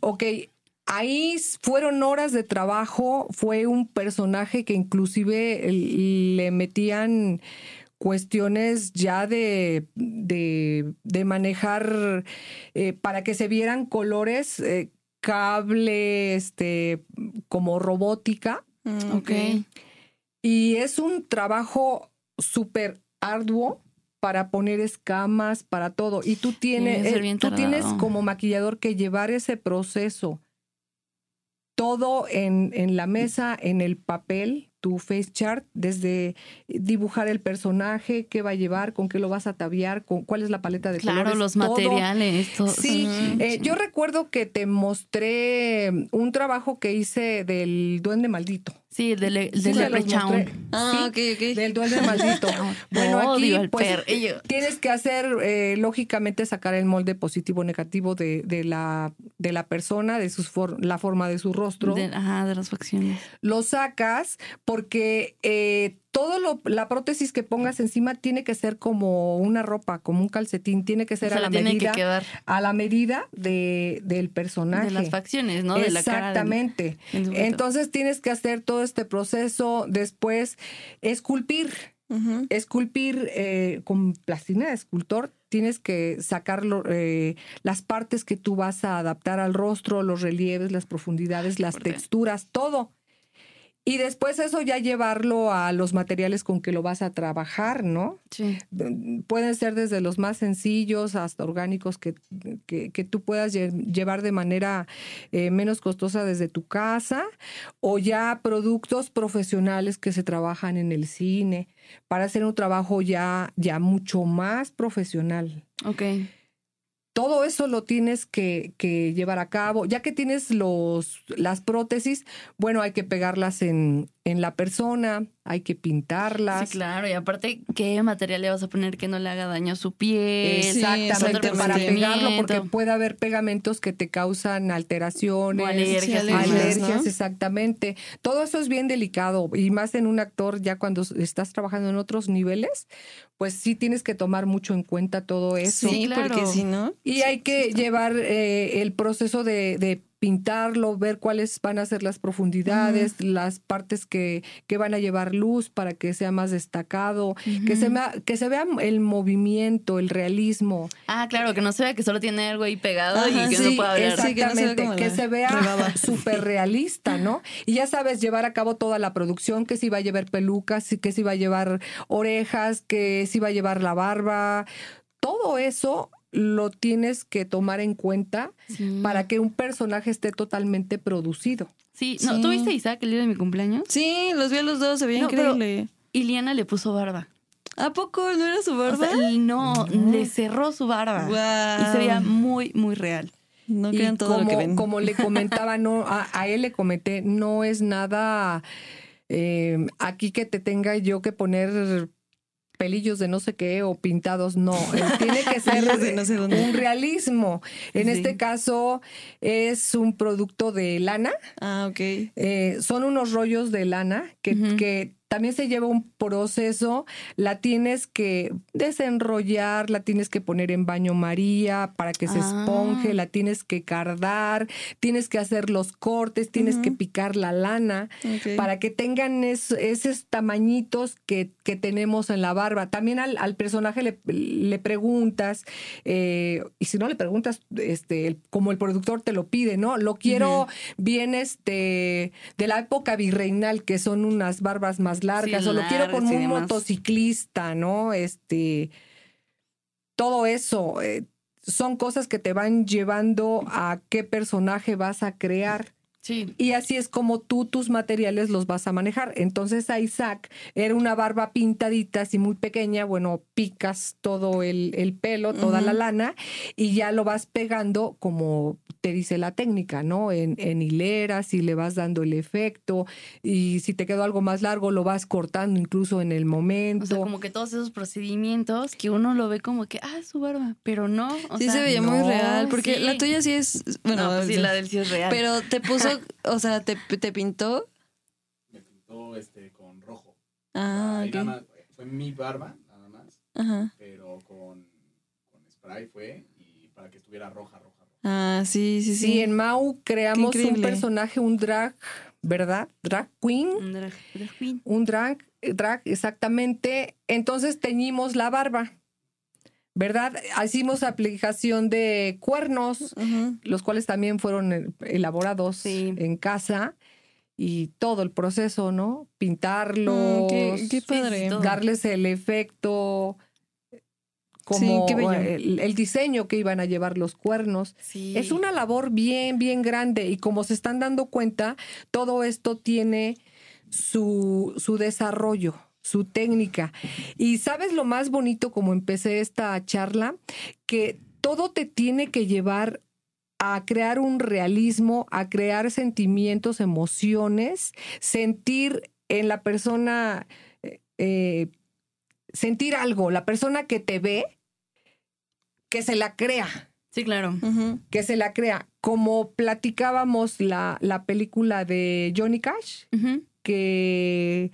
B: Ok, ahí fueron horas de trabajo, fue un personaje que inclusive le metían cuestiones ya de, de, de manejar eh, para que se vieran colores, eh, cable, este, como robótica.
C: Mm,
A: Ok.
B: Y es un trabajo súper arduo para poner escamas, para todo. Y tú tienes, eh, tú tienes como maquillador que llevar ese proceso. Todo en, en la mesa, en el papel, tu face chart, desde dibujar el personaje, qué va a llevar, con qué lo vas a ataviar, con cuál es la paleta de
A: Claro,
B: colores.
A: los
B: todo.
A: materiales. todo.
B: Sí, eh, yo recuerdo que te mostré un trabajo que hice del duende maldito.
A: Sí, el del, el
B: Sí,
A: del
B: se los
A: Leprechaun.
C: Ah,
B: Sí,
C: ok, ok.
B: Del duende maldito. Bueno, aquí
A: Odio
B: pues, tienes que hacer, eh, lógicamente, sacar el molde positivo negativo de, de la, de la persona, de sus for- la forma de su rostro.
A: De, ajá, de las facciones.
B: Lo sacas porque eh, todo lo, la prótesis que pongas encima tiene que ser como una ropa, como un calcetín, tiene que
A: O
B: ser
A: sea,
B: a la
A: que
B: medida,
A: quedar
B: a la medida de, del personaje.
A: de las facciones, ¿no? De la cara. del-
B: Exactamente. Entonces tienes que hacer todo este proceso, después esculpir, esculpir eh, con plastilina de escultor. Tienes que sacar lo- eh, las partes que tú vas a adaptar al rostro, los relieves, las profundidades, las texturas, todo. Y después eso ya llevarlo a los materiales con que lo vas a trabajar, ¿no?
A: Sí.
B: pueden ser desde los más sencillos hasta orgánicos que, que, que tú puedas lle- llevar de manera eh, menos costosa desde tu casa o ya productos profesionales que se trabajan en el cine para hacer un trabajo ya, ya mucho más profesional.
A: Ok.
B: Todo eso lo tienes que, que llevar a cabo. Ya que tienes los, las prótesis, bueno, hay que pegarlas en, en la persona, hay que pintarlas.
A: Sí, claro. Y aparte, ¿qué material le vas a poner que no le haga daño a su piel?
B: Exactamente, para pegarlo, porque puede haber pegamentos que te causan alteraciones,
A: O alergias,
C: Sí,
A: alergias,
B: alergias,
C: ¿no?
B: exactamente. Todo eso es bien delicado y más en un actor ya cuando estás trabajando en otros niveles, pues sí tienes que tomar mucho en cuenta todo eso.
C: Sí,
A: claro.
C: porque si no.
B: Y hay que llevar eh, el proceso de, de pintarlo, ver cuáles van a ser las profundidades, las partes que, que van a llevar luz para que sea más destacado, que, se vea, que se vea el movimiento, el realismo.
A: Ah, claro, que no se vea que solo tiene algo ahí pegado
C: Ajá,
A: y que
C: sí,
A: no pueda hablar.
C: Sí, que no se vea
B: Exactamente, que se vea súper realista, ¿no? Y ya sabes, llevar a cabo toda la producción, que si va a llevar pelucas, que si va a llevar orejas, que si va a llevar la barba, todo eso lo tienes que tomar en cuenta
A: Sí.
B: para que un personaje esté totalmente producido.
A: Sí, no,
C: Sí.
A: ¿tú viste Isaac el día de mi cumpleaños?
C: Sí, los vi a los dos, se veía
A: No,
C: increíble.
A: Y Liana le puso barba.
C: ¿A poco no era su
A: O
C: barba?
A: sea, no, le cerró su barba. Y se veía muy, muy real.
C: No
B: y
C: crean todo
B: como,
C: lo que ven.
B: como le comentaba, no, a, a él le comenté, no es nada eh, aquí que te tenga yo que poner pelillos de no sé qué o pintados, no. Eh, Tiene que ser
C: de no sé dónde.
B: un realismo. En
A: Sí.
B: este caso es un producto de lana.
C: Ah, ok.
B: Eh, son unos rollos de lana que también se lleva un proceso. La tienes que desenrollar, la tienes que poner en baño María para que se
A: Ah.
B: esponje, la tienes que cardar, tienes que hacer los cortes, tienes que picar la lana para que tengan es- esos tamañitos que, que tenemos en la barba. También al, al personaje le, le preguntas, eh, y si no le preguntas, este, el- como el productor te lo pide, ¿no? Lo quiero bien este de la época virreinal, que son unas barbas más largas,
A: Sí,
B: o lo quiero con un
A: demás.
B: motociclista, ¿no? Este, todo eso. eh, son cosas que te van llevando a qué personaje vas a crear.
A: Sí.
B: Y así es como tú tus materiales los vas a manejar. Entonces a Isaac era una barba pintadita, así muy pequeña. Bueno, picas todo el, el pelo, toda la lana, y ya lo vas pegando como te dice la técnica, ¿no? En, en hileras y le vas dando el efecto. Y si te quedó algo más largo, lo vas cortando incluso en el momento.
A: O sea, como que todos esos procedimientos que uno lo ve como que, ah, su barba, pero no. o
C: Sí
A: sea,
C: se veía muy
B: no,
C: real, porque
A: sí.
C: la tuya sí es, bueno,
A: no, pues sí, la del sí es real.
C: pero te puso, o sea, te, te pintó.
D: Me pintó este con rojo.
C: Ah,
D: Ahí
C: ok.
D: nada más, fue mi barba, nada más,
C: Ajá.
D: pero con, con spray fue y para que estuviera roja, roja, roja.
C: Ah, sí, sí, sí.
B: Sí, en Mau creamos un personaje, un drag, ¿verdad? Drag queen.
A: Un drag- drag queen.
B: Un drag, drag, exactamente. Entonces teñimos la barba, ¿verdad? Hicimos aplicación de cuernos, los cuales también fueron elaborados
A: Sí.
B: en casa y todo el proceso, ¿no? Pintarlos,
C: Mm, qué, padre.
B: darles el efecto, como el, el diseño que iban a llevar los cuernos.
A: Sí.
B: Es una labor bien, bien grande y como se están dando cuenta, todo esto tiene su, su desarrollo, su técnica. Y sabes lo más bonito como empecé esta charla, que todo te tiene que llevar a crear un realismo, a crear sentimientos, emociones, sentir en la persona, eh, eh, sentir algo, la persona que te ve, que se la crea
A: Sí, claro.
B: Que se la crea. Como platicábamos la, la película de Johnny Cash, que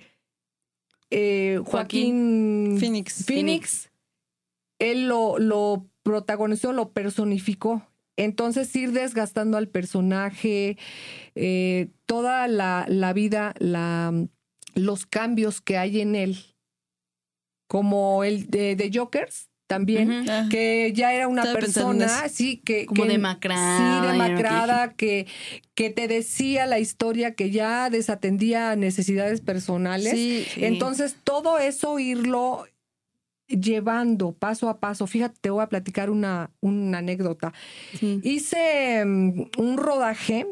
B: eh, Joaquín,
C: Phoenix.
B: Phoenix, él lo, lo protagonizó, lo personificó. Entonces ir desgastando al personaje, eh, toda la, la vida, la, los cambios que hay en él, como el de, de Jokers también.
C: Ah,
B: que ya era una
C: Estaba
B: persona, sí, que...
A: Como
B: que-
A: demacrada,
B: Sí, demacrada, que, que te decía la historia que ya desatendía necesidades personales.
C: sí.
A: Sí.
B: Entonces, todo eso irlo llevando paso a paso. Fíjate, te voy a platicar una, una anécdota.
A: Sí.
B: Hice mm, un rodaje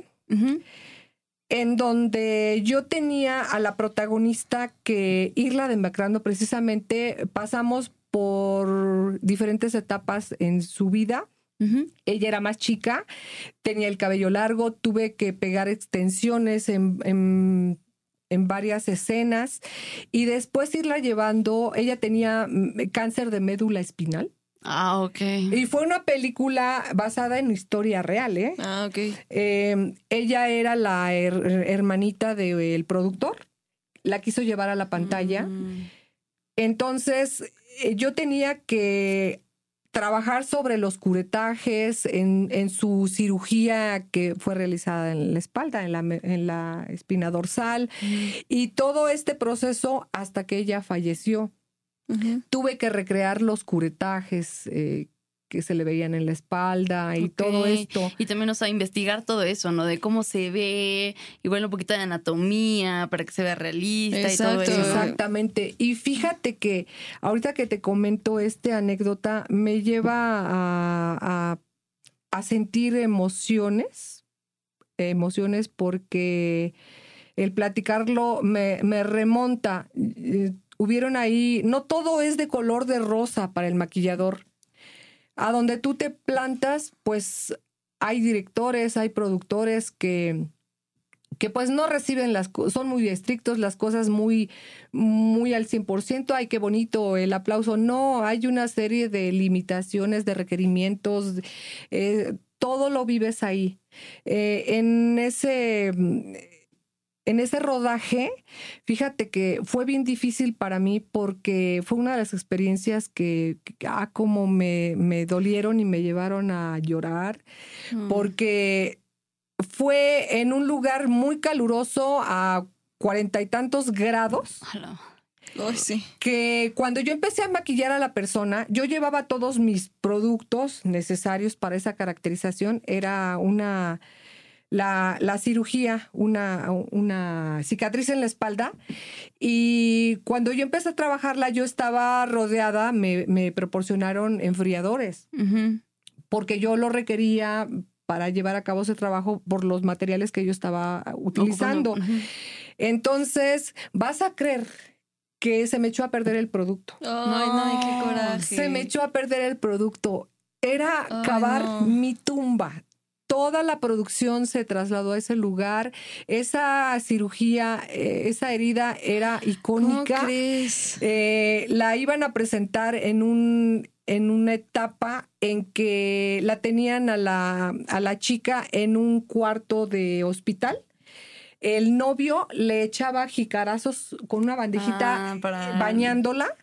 B: en donde yo tenía a la protagonista que irla demacrando precisamente pasamos por diferentes etapas en su vida. Ella era más chica, tenía el cabello largo, tuve que pegar extensiones en, en- en varias escenas y después irla llevando, ella tenía mm, cáncer de médula espinal
A: Ah, ok.
B: y fue una película basada en historia real, ¿eh?
C: Ah, ok.
B: Eh, ella era la her- hermanita del productor, la quiso llevar a la pantalla.
A: Mm.
B: Entonces, yo tenía que trabajar sobre los curetajes, en, en su cirugía que fue realizada en la espalda, en la, en la espina dorsal, y todo este proceso hasta que ella falleció. Tuve que recrear los curetajes eh, que se le veían en la espalda y todo esto.
A: Y también, o sea, investigar todo eso, ¿no? De cómo se ve, igual un poquito de anatomía para que se vea realista y todo eso.
B: Exactamente. Y fíjate que ahorita que te comento esta anécdota, me lleva a, a- a sentir emociones, emociones porque el platicarlo me, me remonta. Eh, Hubieron ahí, no todo es de color de rosa para el maquillador. A donde tú te plantas, pues hay directores, hay productores que, que pues no reciben las cosas, son muy estrictos, las cosas muy, muy al 100%, ay, qué bonito el aplauso. No, hay una serie de limitaciones, de requerimientos, eh, todo lo vives ahí. Eh, en ese... En ese rodaje, fíjate que fue bien difícil para mí porque fue una de las experiencias que, que, ah, como me, me dolieron y me llevaron a llorar
A: Mm.
B: porque fue en un lugar muy caluroso a cuarenta y tantos grados
A: Ala.
C: Ay, sí.
B: que cuando yo empecé a maquillar a la persona, yo llevaba todos mis productos necesarios para esa caracterización. Era una, la, la cirugía, una, una cicatriz en la espalda. Y cuando yo empecé a trabajarla, yo estaba rodeada, me, me proporcionaron enfriadores porque yo lo requería para llevar a cabo ese trabajo por los materiales que yo estaba utilizando. Entonces, vas a creer que se me echó a perder el producto.
C: Ay, no, qué coraje.
B: Se me echó a perder el producto. Era
C: Ay,
B: cavar
C: no.
B: mi tumba. Toda la producción se trasladó a ese lugar. Esa cirugía, eh, esa herida era
C: ¿Cómo
B: icónica.
C: crees?
B: Eh, la iban a presentar en un en una etapa en que la tenían a la, a la chica en un cuarto de hospital. El novio le echaba jicarazos con una bandejita
A: Ah, para-
B: eh, bañándola,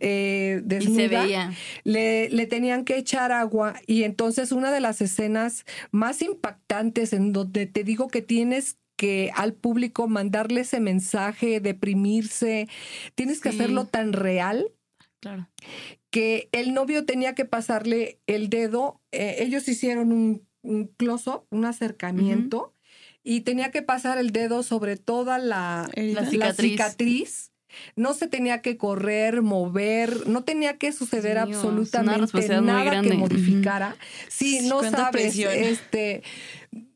B: eh,
A: Y
B: desnuda.
A: se veía.
B: Le, le tenían que echar agua y entonces una de las escenas más impactantes en donde te digo que tienes que al público mandarle ese mensaje, deprimirse, tienes que
A: Sí.
B: hacerlo tan real
A: Claro.
B: que el novio tenía que pasarle el dedo, eh, ellos hicieron un, un close-up, un acercamiento, y tenía que pasar el dedo sobre toda la.
A: La
B: la
A: cicatriz.
B: No se tenía que correr, mover, no tenía que suceder
A: Dios,
B: absolutamente nada que modificara. Sí,
C: Sí,
B: no sabes,
C: presión.
B: este,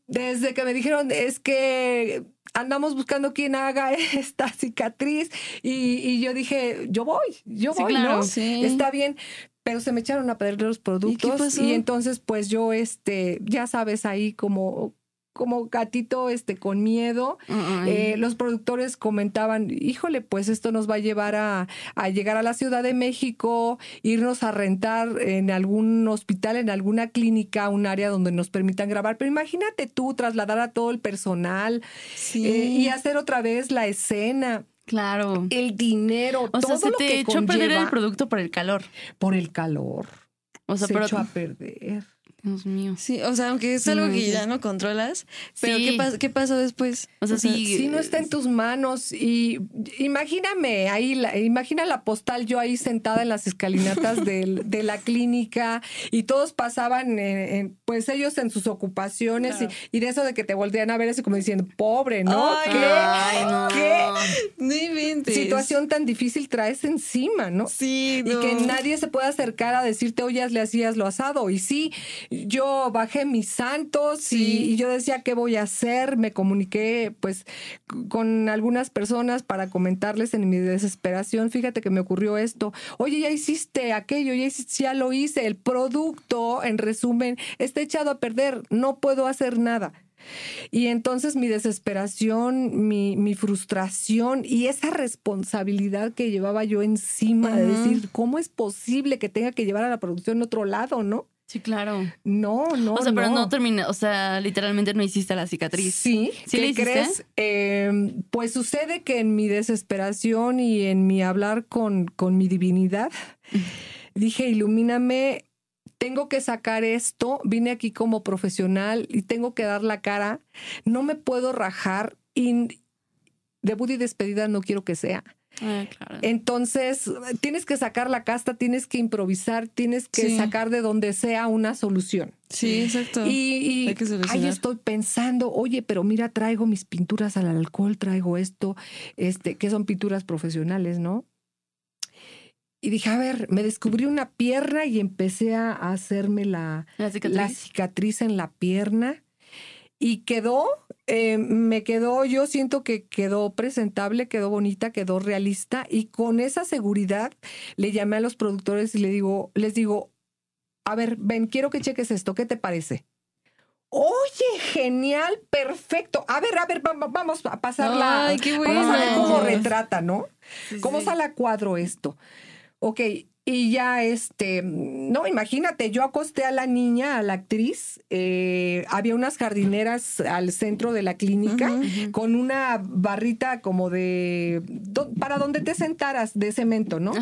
B: desde que me dijeron es que andamos buscando quien haga esta cicatriz y, y yo dije, yo voy, yo
A: Sí,
B: voy,
A: claro.
B: ¿no?
C: Sí.
B: Está bien, pero se me echaron a perder los productos
C: pasó?
B: y entonces pues yo este ya sabes ahí como como gatito este con miedo eh, los productores comentaban, híjole, pues esto nos va a llevar a, a llegar a la Ciudad de México, irnos a rentar en algún hospital, en alguna clínica, un área donde nos permitan grabar. Pero imagínate tú trasladar a todo el personal
C: Sí.
B: eh, y hacer otra vez la escena,
A: claro.
B: el dinero,
A: O
B: todo
A: sea, se
B: lo
A: te
B: que
A: echó a perder el producto por el calor.
B: por el calor.
A: O sea,
B: se
A: pero.
B: echó a perder.
A: Dios mío.
C: Sí, o sea, aunque es
A: Sí,
C: algo que ya no controlas, pero
A: Sí.
C: ¿qué, pas- ¿qué pasó después?
A: O sea, sí.
B: Si no está en tus manos y imagíname ahí, la, imagina la postal yo ahí sentada en las escalinatas del- de la clínica y todos pasaban, en- en- pues ellos en sus ocupaciones
C: Claro.
B: y, y de eso de que te voltean a ver así como diciendo, pobre, ¿no?
C: Ay,
B: ¿Qué,
A: Ay, no.
B: qué
C: No inventes.
B: situación tan difícil traes encima, no?
C: Sí,
B: Y
C: no.
B: que nadie se pueda acercar a decirte, oye, le hacías lo asado. Y sí, yo bajé mis santos y-
C: Sí.
B: y, yo decía, ¿qué voy a hacer? Me comuniqué pues con algunas personas para comentarles en mi desesperación, fíjate que me ocurrió esto. Oye, ya hiciste aquello, ya, hiciste- ya lo hice. El producto, en resumen, está echado a perder. No puedo hacer nada. Y entonces mi desesperación, mi, mi frustración y esa responsabilidad que llevaba yo encima de decir, ¿cómo es posible que tenga que llevar a la producción a otro lado, no?
A: Sí, claro.
B: No, no.
A: o sea, pero no terminé. O sea, literalmente no hiciste la cicatriz.
B: Sí,
A: ¿Sí
B: ¿qué crees? Eh, pues sucede que en mi desesperación y en mi hablar con, con mi divinidad, dije, ilumíname, tengo que sacar esto, vine aquí como profesional y tengo que dar la cara, no me puedo rajar y debut y despedida no quiero que sea.
A: Claro.
B: Entonces, tienes que sacar la casta, tienes que improvisar, tienes que
C: Sí.
B: sacar de donde sea una solución.
C: Sí, exacto.
B: Y, y ahí estoy pensando, oye, pero mira, traigo mis pinturas al alcohol, traigo esto, este, que son pinturas profesionales, ¿no? Y dije, a ver, me descubrí una pierna y empecé a hacerme la,
A: La cicatriz.
B: la cicatriz en la pierna. Y quedó, eh, me quedó, yo siento que quedó presentable, quedó bonita, quedó realista. Y con esa seguridad le llamé a los productores y le digo, les digo, a ver, ven, quiero que cheques esto, ¿qué te parece? Oye, genial, perfecto. A ver, a ver, vamos, a pasarla.
C: Ay, qué
B: Vamos a ver
C: bueno.
B: cómo retrata, ¿no?
A: Sí,
B: ¿Cómo
A: sí.
B: sale a cuadro esto? Ok, y ya este, no, imagínate, yo acosté a la niña, a la actriz, eh, había unas jardineras al centro de la clínica con una barrita como de, do- para donde te sentaras de cemento, ¿no?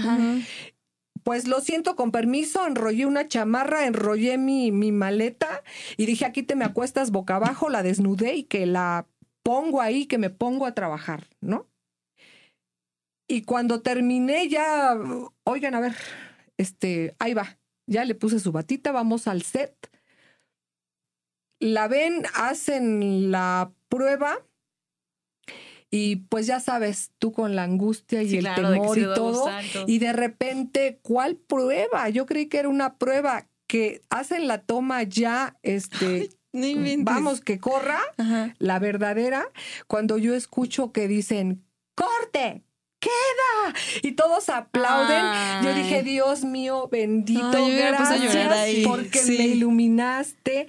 B: Pues lo siento, con permiso, enrollé una chamarra, enrollé mi, mi maleta y dije, aquí te me acuestas boca abajo, la desnudé y que la pongo ahí, que me pongo a trabajar, ¿no? Y cuando terminé ya, oigan, a ver, este, ahí va, ya le puse su batita, vamos al set. La ven, hacen la prueba y pues ya sabes, tú con la angustia y
A: Sí,
B: el
A: claro,
B: temor y todo.
A: y
B: de repente, ¿cuál prueba? Yo creí que era una prueba que hacen la toma ya, este, vamos, que corra,
C: Ajá.
B: la verdadera, cuando yo escucho que dicen, corte, queda, y todos aplauden, yo dije, Dios mío, bendito,
C: Ay,
B: gracias,
C: ahí,
B: porque
C: sí.
B: me iluminaste.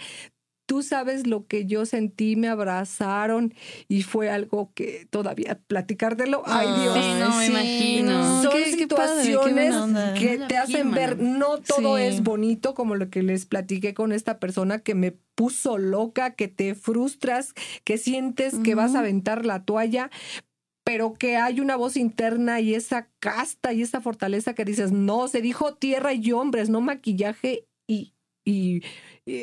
B: Tú sabes lo que yo sentí, me abrazaron y fue algo que todavía platicártelo. Ay, Dios.
A: Sí, no, me imagino.
B: Son
C: Qué- qué padre, qué
B: situaciones que te hacen ver, no todo
C: Sí.
B: es bonito como lo que les platiqué con esta persona que me puso loca, que te frustras, que sientes que vas a aventar la toalla, pero que hay una voz interna y esa casta y esa fortaleza que dices, no, se dijo tierra y hombres, no maquillaje y, y,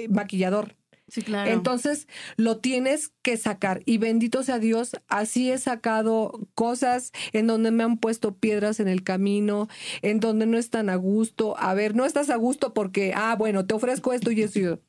B: maquillador.
A: Sí, claro.
B: Entonces lo tienes que sacar y bendito sea Dios, así he sacado cosas en donde me han puesto piedras en el camino, en donde no están a gusto. A ver, no estás a gusto porque, ah, bueno, te ofrezco esto y eso.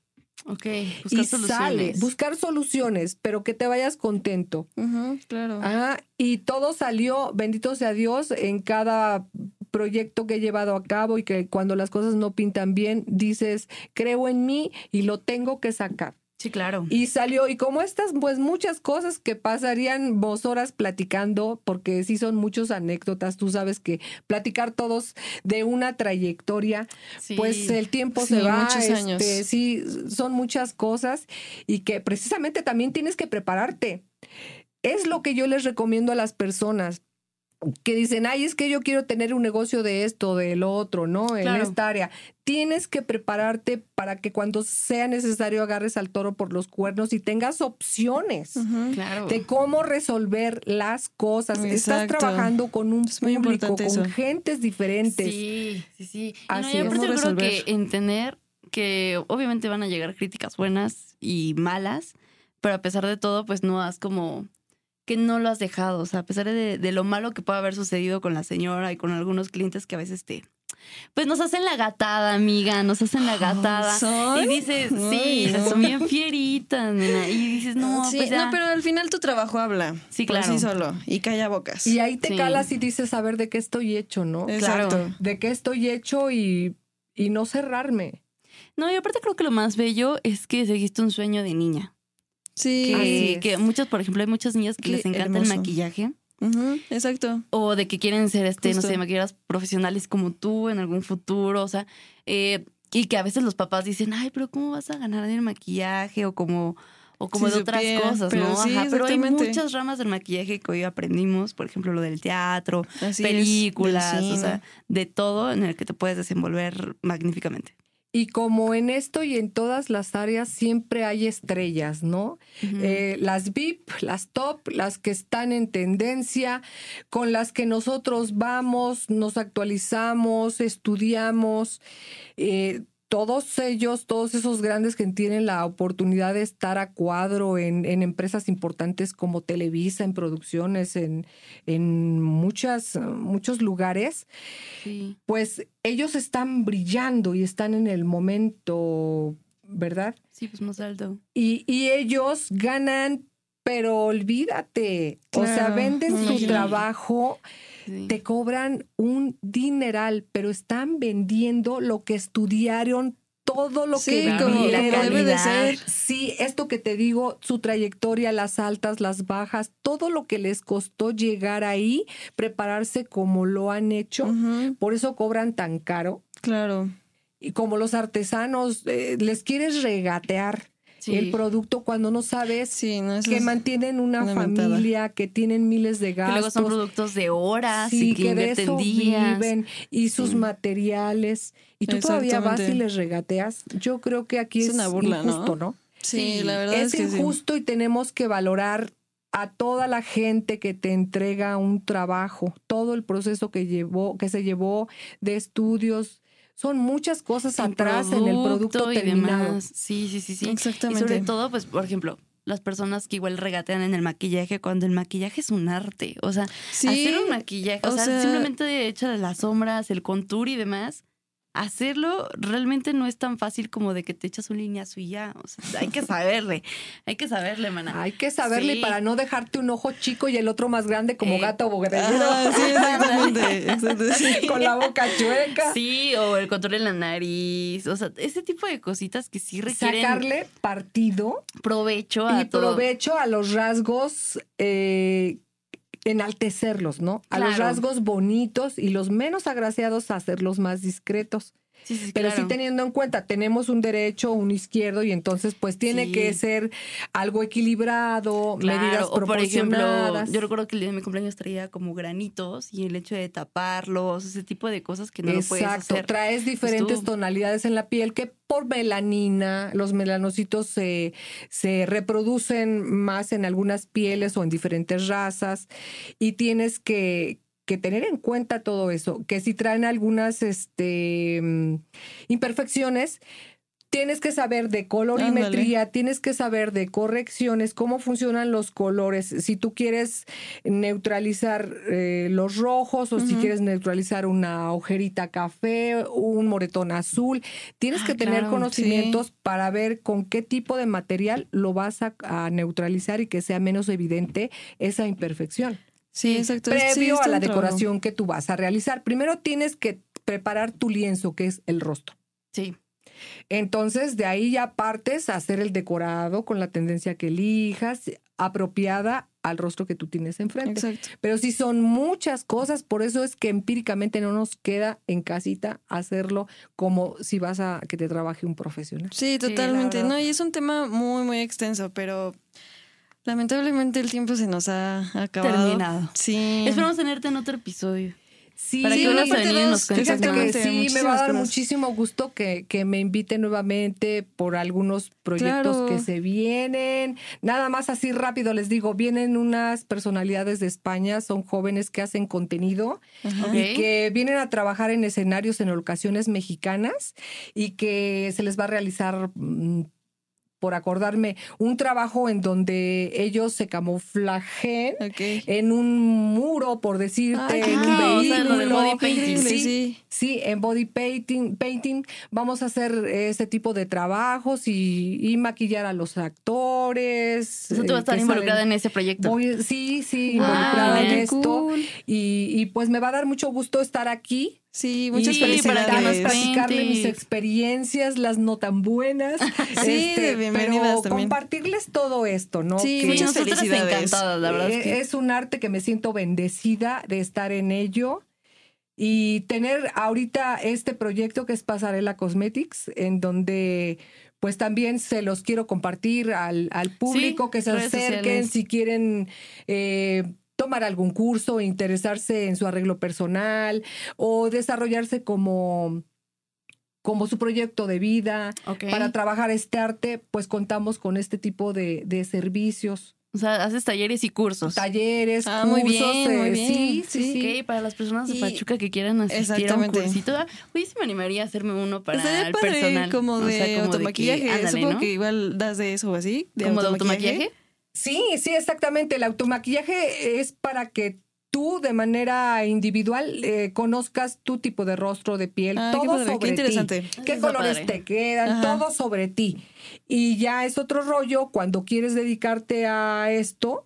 B: Y
A: ok,
B: Y
A: buscar
B: sale,
A: soluciones.
B: buscar soluciones, pero que te vayas contento.
C: Ujú, claro.
B: Ah, y todo salió, bendito sea Dios, en cada proyecto que he llevado a cabo y que cuando las cosas no pintan bien, dices, creo en mí y lo tengo que sacar.
A: Sí, claro.
B: Y salió, y como estas, pues muchas cosas que pasarían vos horas platicando, porque sí son muchas anécdotas, tú sabes que platicar todos de una trayectoria,
A: Sí.
B: pues el tiempo
C: Sí,
B: se va,
C: muchos
B: este,
C: años.
B: sí, son muchas cosas y que precisamente también tienes que prepararte. Es lo que yo les recomiendo a las personas que dicen, ay, es que yo quiero tener un negocio de esto, de lo otro, ¿no? En
A: Claro.
B: esta área. Tienes que prepararte para que cuando sea necesario agarres al toro por los cuernos y tengas opciones.
A: Claro.
B: de cómo resolver las cosas. Estás trabajando con un
C: Es
B: público, con
C: eso.
B: gentes diferentes.
A: Sí, sí, sí.
B: Así
A: no,
B: es.
A: y aparte
C: ¿Cómo
A: yo creo que entender que obviamente van a llegar críticas buenas y malas, pero a pesar de todo, pues no has como que no lo has dejado. O sea, a pesar de, de lo malo que puede haber sucedido con la señora y con algunos clientes que a veces te. Pues nos hacen la gatada, amiga, nos hacen la gatada.
C: ¿Son?
A: Y dices, sí,
C: Ay, no.
A: son bien fieritas, nena. Y dices, no,
C: Sí,
A: pues ya.
C: no, pero al final tu trabajo habla.
A: Sí,
C: por
A: claro.
C: sí solo. Y calla bocas.
B: Y ahí te
A: Sí.
B: calas y dices, a ver, ¿de qué estoy hecho, no?
A: claro.
B: ¿De qué estoy hecho y, y no cerrarme?
A: No, y aparte creo que lo más bello es que seguiste un sueño de niña.
C: Sí.
A: Que,
B: Así es.
A: que muchas, por ejemplo, hay muchas niñas que
C: Qué
A: les encanta
C: hermoso.
A: el maquillaje.
C: Ujú, exacto.
A: o de que quieren ser, este, no sé, maquilladoras profesionales como tú en algún futuro, o sea, eh, y que a veces los papás dicen, ay, pero ¿cómo vas a ganar en el maquillaje? O como, o como
C: Si
A: de otras
C: supiera,
A: cosas,
C: pero
A: ¿no?
C: sí,
A: Ajá, pero hay muchas ramas del maquillaje que hoy aprendimos, por ejemplo, lo del teatro,
C: Así es, del
A: películas, o sea, de todo en el que te puedes desenvolver magníficamente.
B: Y como en esto y en todas las áreas siempre hay estrellas, ¿no? Eh, las VIP, las top, las que están en tendencia, con las que nosotros vamos, nos actualizamos, estudiamos. eh, todos ellos, todos esos grandes que tienen la oportunidad de estar a cuadro en, en empresas importantes como Televisa, en producciones, en, en muchas, muchos lugares,
A: Sí.
B: pues ellos están brillando y están en el momento, ¿verdad?
A: sí, pues más alto.
B: Y, y ellos ganan, pero olvídate. o sea, venden su trabajo,
A: Sí.
B: te cobran un dineral, pero están vendiendo lo que estudiaron, todo lo
C: Sí,
B: que
C: como,
A: la
B: vivieron.
C: como debe de ser.
B: Sí, esto que te digo, su trayectoria, las altas, las bajas, todo lo que les costó llegar ahí, prepararse como lo han hecho, por eso cobran tan caro.
C: Claro.
B: Y como los artesanos, eh, les quieres regatear
A: Sí.
B: el producto cuando no sabes
C: Sí, no
B: que mantienen una, familia, que tienen miles de
A: que
B: gastos.
A: luego son productos de horas
B: Sí,
A: y que,
B: que de
A: invierten
B: eso
A: días.
B: viven y sus materiales. Y tú todavía vas y les regateas. Yo creo que aquí
C: Es
B: es,
C: una burla, ¿no?
B: injusto, ¿no?
C: Sí,
A: Sí,
C: la verdad
B: Es,
C: es, que
B: injusto y tenemos que valorar a toda la gente que te entrega un trabajo, todo el proceso que llevó, que se llevó de estudios. Son muchas cosas
A: sin
B: atrás en el producto
A: y
B: terminado.
A: demás. Sí, sí, sí, sí.
C: Exactamente.
A: Y sobre todo, pues, por ejemplo, las personas que igual regatean en el maquillaje cuando el maquillaje es un arte. O sea,
C: Sí,
A: hacer un maquillaje, o,
C: o
A: sea,
C: sea-
A: simplemente de hecho de las sombras, el contour y demás, hacerlo realmente no es tan fácil como de que te echas un lineazo y ya. O sea, hay que saberle, hay que saberle, mana.
B: Hay que saberle
A: Sí.
B: para no dejarte un ojo chico y el otro más grande como
A: Eh,
B: gato o
C: Ah, sí, exactamente. sí.
B: con la boca chueca.
A: Sí, o el control en la nariz. O sea, ese tipo de cositas que sí requieren
B: Sacarle partido
A: provecho a
B: y
A: todo.
B: provecho a los rasgos, eh, enaltecerlos, ¿no? A los rasgos bonitos y los menos agraciados hacerlos más discretos.
A: Sí, sí,
B: Pero
A: claro.
B: sí teniendo en cuenta, tenemos un derecho, un izquierdo y entonces pues tiene
A: Sí.
B: que ser algo equilibrado,
A: Claro,
B: medidas
A: o por ejemplo,
B: proporcionadas.
A: yo recuerdo que el día de mi cumpleaños traía como granitos y el hecho de taparlos, ese tipo de cosas que no lo puedes
B: Exacto,
A: hacer.
B: traes diferentes
A: tú.
B: tonalidades en la piel que por melanina, los melanocitos se, se reproducen más en algunas pieles o en diferentes razas y tienes que, que tener en cuenta todo eso, que si traen algunas este, mm, imperfecciones, tienes que saber de colorimetría, tienes que saber de correcciones, cómo funcionan los colores. Si tú quieres neutralizar eh, los rojos o si quieres neutralizar una ojerita café, un moretón azul, tienes
A: Ah,
B: que tener
A: claro,
B: conocimientos para ver con qué tipo de material lo vas a, a neutralizar y que sea menos evidente esa imperfección
C: Sí, exacto. Sí,
B: previo a la decoración que tú vas a realizar. Primero tienes que preparar tu lienzo, que es el rostro.
A: Sí,
B: Entonces, de ahí ya partes a hacer el decorado con la tendencia que elijas, apropiada al rostro que tú tienes enfrente.
C: Exacto.
B: Pero sí son muchas cosas, por eso es que empíricamente no nos queda en casita hacerlo como si vas a que te trabaje un profesional.
C: Sí, totalmente. no, y es un tema muy, muy extenso, pero lamentablemente el tiempo se nos ha acabado.
A: terminado.
C: Sí.
A: Esperamos tenerte en otro episodio.
B: Sí,
A: Para que y nos
B: Fíjate que
C: Exactamente,
B: sí, me va a dar
C: cosas.
B: muchísimo gusto que, que me invite nuevamente por algunos proyectos
C: Claro.
B: que se vienen. Nada más así rápido les digo, vienen unas personalidades de España, son jóvenes que hacen contenido y que vienen a trabajar en escenarios en locaciones mexicanas y que se les va a realizar... por acordarme, un trabajo en donde ellos se camuflajen en un muro, por decirte, en un.
A: O sea, body painting.
B: Sí,
C: sí.
B: Sí, en body painting, painting vamos a hacer ese tipo de trabajos y, y maquillar a los actores.
A: Eso tú vas a
B: eh,
A: estar involucrada en ese proyecto.
B: Voy- sí, sí,
A: Ah,
B: involucrada en esto.
C: cool.
B: Y, y pues me va a dar mucho gusto estar aquí.
C: Sí, muchas
B: y
A: para
C: felicidades.
A: nos
B: platicarles, platicarle mis experiencias, las no tan buenas.
C: Sí, bienvenidas
B: pero
C: también.
B: compartirles todo esto, ¿no?
C: Sí, muchas felicidades.
A: encantadas, la verdad es que
B: es un arte que me siento bendecida de estar en ello y tener ahorita este proyecto que es Pasarela Cosmetics, en donde pues también se los quiero compartir al, al público,
A: Sí,
B: que se acerquen
A: sociales.
B: si quieren eh, tomar algún curso, interesarse en su arreglo personal o desarrollarse como como su proyecto de vida, para trabajar este arte, pues contamos con este tipo de, de servicios
A: O sea, haces talleres y cursos.
B: talleres,
C: Ah, muy
B: cursos,
C: bien,
B: eh,
C: muy bien.
B: sí, sí,
C: Sí.
A: para las personas de
C: Y-
A: Pachuca que quieran asistir a un cursito. ah, Oye, sí me animaría a hacerme uno para el
C: padre,
A: personal.
C: como
A: O
C: de
A: sea, como que-
C: automaquillaje.
A: ándale,
C: Supongo
A: ¿no?
C: que igual das de eso o así. De
A: ¿Como de automaquillaje?
B: Sí, sí, exactamente. El automaquillaje es para que tú de manera individual eh, conozcas tu tipo de rostro, de piel,
C: qué
B: todo
C: qué
B: sobre
C: interesante.
B: ti. ¿Qué colores
A: padre.
B: te quedan?
C: Ajá.
B: Todo sobre ti. Y ya es otro rollo cuando quieres dedicarte a esto,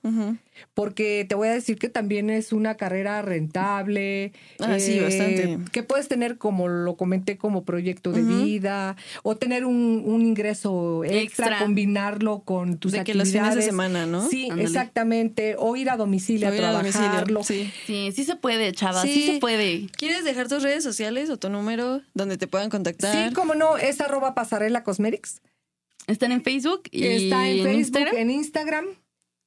B: porque te voy a decir que también es una carrera rentable.
C: Ah, sí, bastante.
B: Que puedes tener, como lo comenté, como proyecto de vida, o tener un, un ingreso extra,
A: Extra.
B: combinarlo con tus
C: de que
B: actividades.
C: los fines de semana, ¿no?
B: Sí,
A: Ándale.
B: exactamente. O ir a domicilio
C: O
B: a
C: a domicilio.
B: trabajarlo.
C: Sí.
A: Sí, sí se puede, chava, sí,
C: Sí.
A: se puede.
C: ¿Quieres dejar tus redes sociales o tu número donde te puedan contactar?
B: Sí, como no, es arroba pasarela cosmetics.
A: Están en Facebook y
B: Está en, Facebook,
A: Instagram.
B: en Instagram.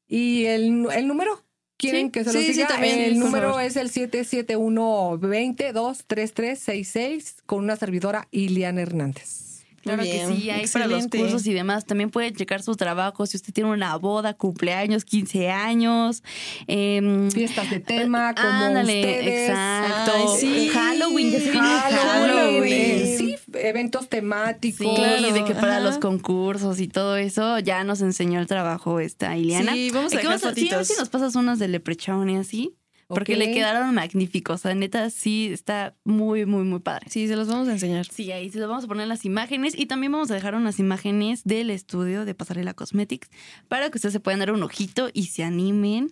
B: Y el, el número, ¿quieren
A: Sí.
B: que se lo
C: Sí, sí,
B: diga?
C: también,
B: el número
C: favor.
B: es el 771-20-23366 con una servidora Iliana Hernández.
A: Claro que sí, hay para los cursos y demás. También pueden checar su trabajo si usted tiene una boda, cumpleaños, 15 años. em,
B: Fiestas de tema, como
A: ándale,
B: ustedes.
A: exacto.
C: Ay, sí.
A: Halloween, ya se viene
B: Halloween,
A: Halloween.
B: eh, sí, eventos temáticos.
A: Sí,
C: Claro,
A: de que para
C: ajá.
A: los concursos y todo eso ya nos enseñó el trabajo esta Iliana.
C: Sí, vamos a
A: que
C: dejar
A: sí, a ver si nos pasas unas de Leprechaun y así, Porque le quedaron magníficos. O sea, neta, sí está muy, muy, muy padre.
C: Sí, se los vamos a enseñar.
A: Sí, ahí se los vamos a poner las imágenes y también vamos a dejar unas imágenes del estudio de Pasarela Cosmetics para que ustedes se puedan dar un ojito y se animen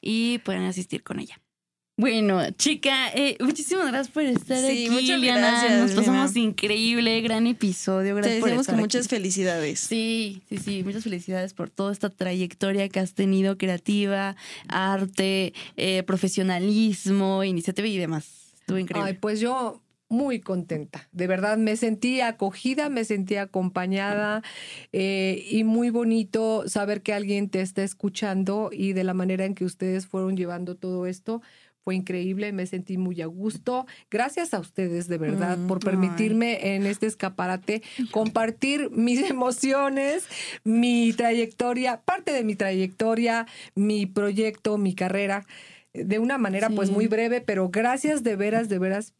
A: y puedan asistir con ella. Bueno, chica, eh, muchísimas gracias por estar
C: Sí,
A: aquí,
C: muchas
A: Liana.
C: gracias,
A: Nos pasamos
C: Lina.
A: increíble, gran episodio.
C: Te
A: Gracias por
C: deseamos
A: estar
C: con muchas
A: aquí.
C: felicidades.
A: Sí, sí, sí. Muchas felicidades por toda esta trayectoria que has tenido creativa, arte, eh, profesionalismo, iniciativa y demás. Estuvo increíble.
B: Ay, pues yo muy contenta. De verdad, me sentí acogida, me sentí acompañada eh, y muy bonito saber que alguien te está escuchando y de la manera en que ustedes fueron llevando todo esto. Fue increíble, me sentí muy a gusto. Gracias a ustedes, de verdad,
C: Mm,
B: por
A: ay.
B: permitirme en este escaparate compartir mis emociones, mi trayectoria, parte de mi trayectoria, mi proyecto, mi carrera, de una manera pues
A: Sí.
B: muy breve, pero gracias de veras, de veras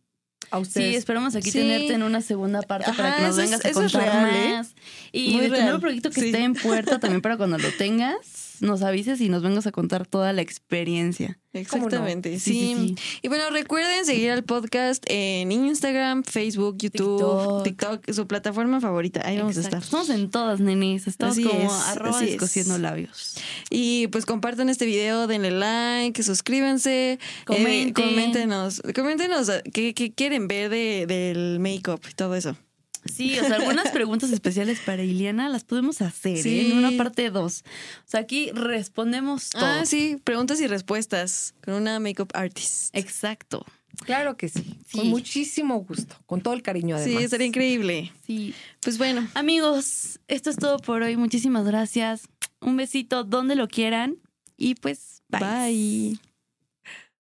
B: a
A: Sí,
B: ustedes.
A: esperamos aquí
C: Sí.
A: tenerte en una segunda parte para que nos
C: eso es-
A: vengas a
C: eso es
A: contar
C: real, ¿eh?
A: más. Y
C: Muy
A: de tu nuevo proyecto que
C: Sí.
A: esté en puerta también para cuando lo tengas, nos avises y nos vengas a contar toda la experiencia.
C: Exactamente,
A: Sí,
C: sí,
A: sí,
C: Y bueno, recuerden seguir al podcast en Instagram, Facebook, YouTube,
A: TikTok.
C: TikTok, su plataforma favorita. Ahí vamos
A: Exacto.
C: a estar.
A: Estamos en todas, nenes. Estamos
C: Así
A: como
C: es,
A: arroba labios.
C: Y pues compartan este video, denle like, suscríbanse,
A: Comenten.
C: eh, coméntenos, coméntenos eh, qué, qué quieren ver de, del make-up y todo eso.
A: Sí, o sea, algunas preguntas especiales para Iliana las podemos hacer ¿eh? En una parte 2. O sea, aquí respondemos todo.
C: Ah, sí, preguntas y respuestas con una make-up artist.
A: Exacto.
B: Claro que sí,
A: Sí.
B: con muchísimo gusto, con todo el cariño además.
C: Sí, estaría increíble.
A: Sí.
C: Pues bueno,
A: Amigos, esto es todo por hoy. Muchísimas gracias. Un besito donde lo quieran. Y pues, bye.
C: bye.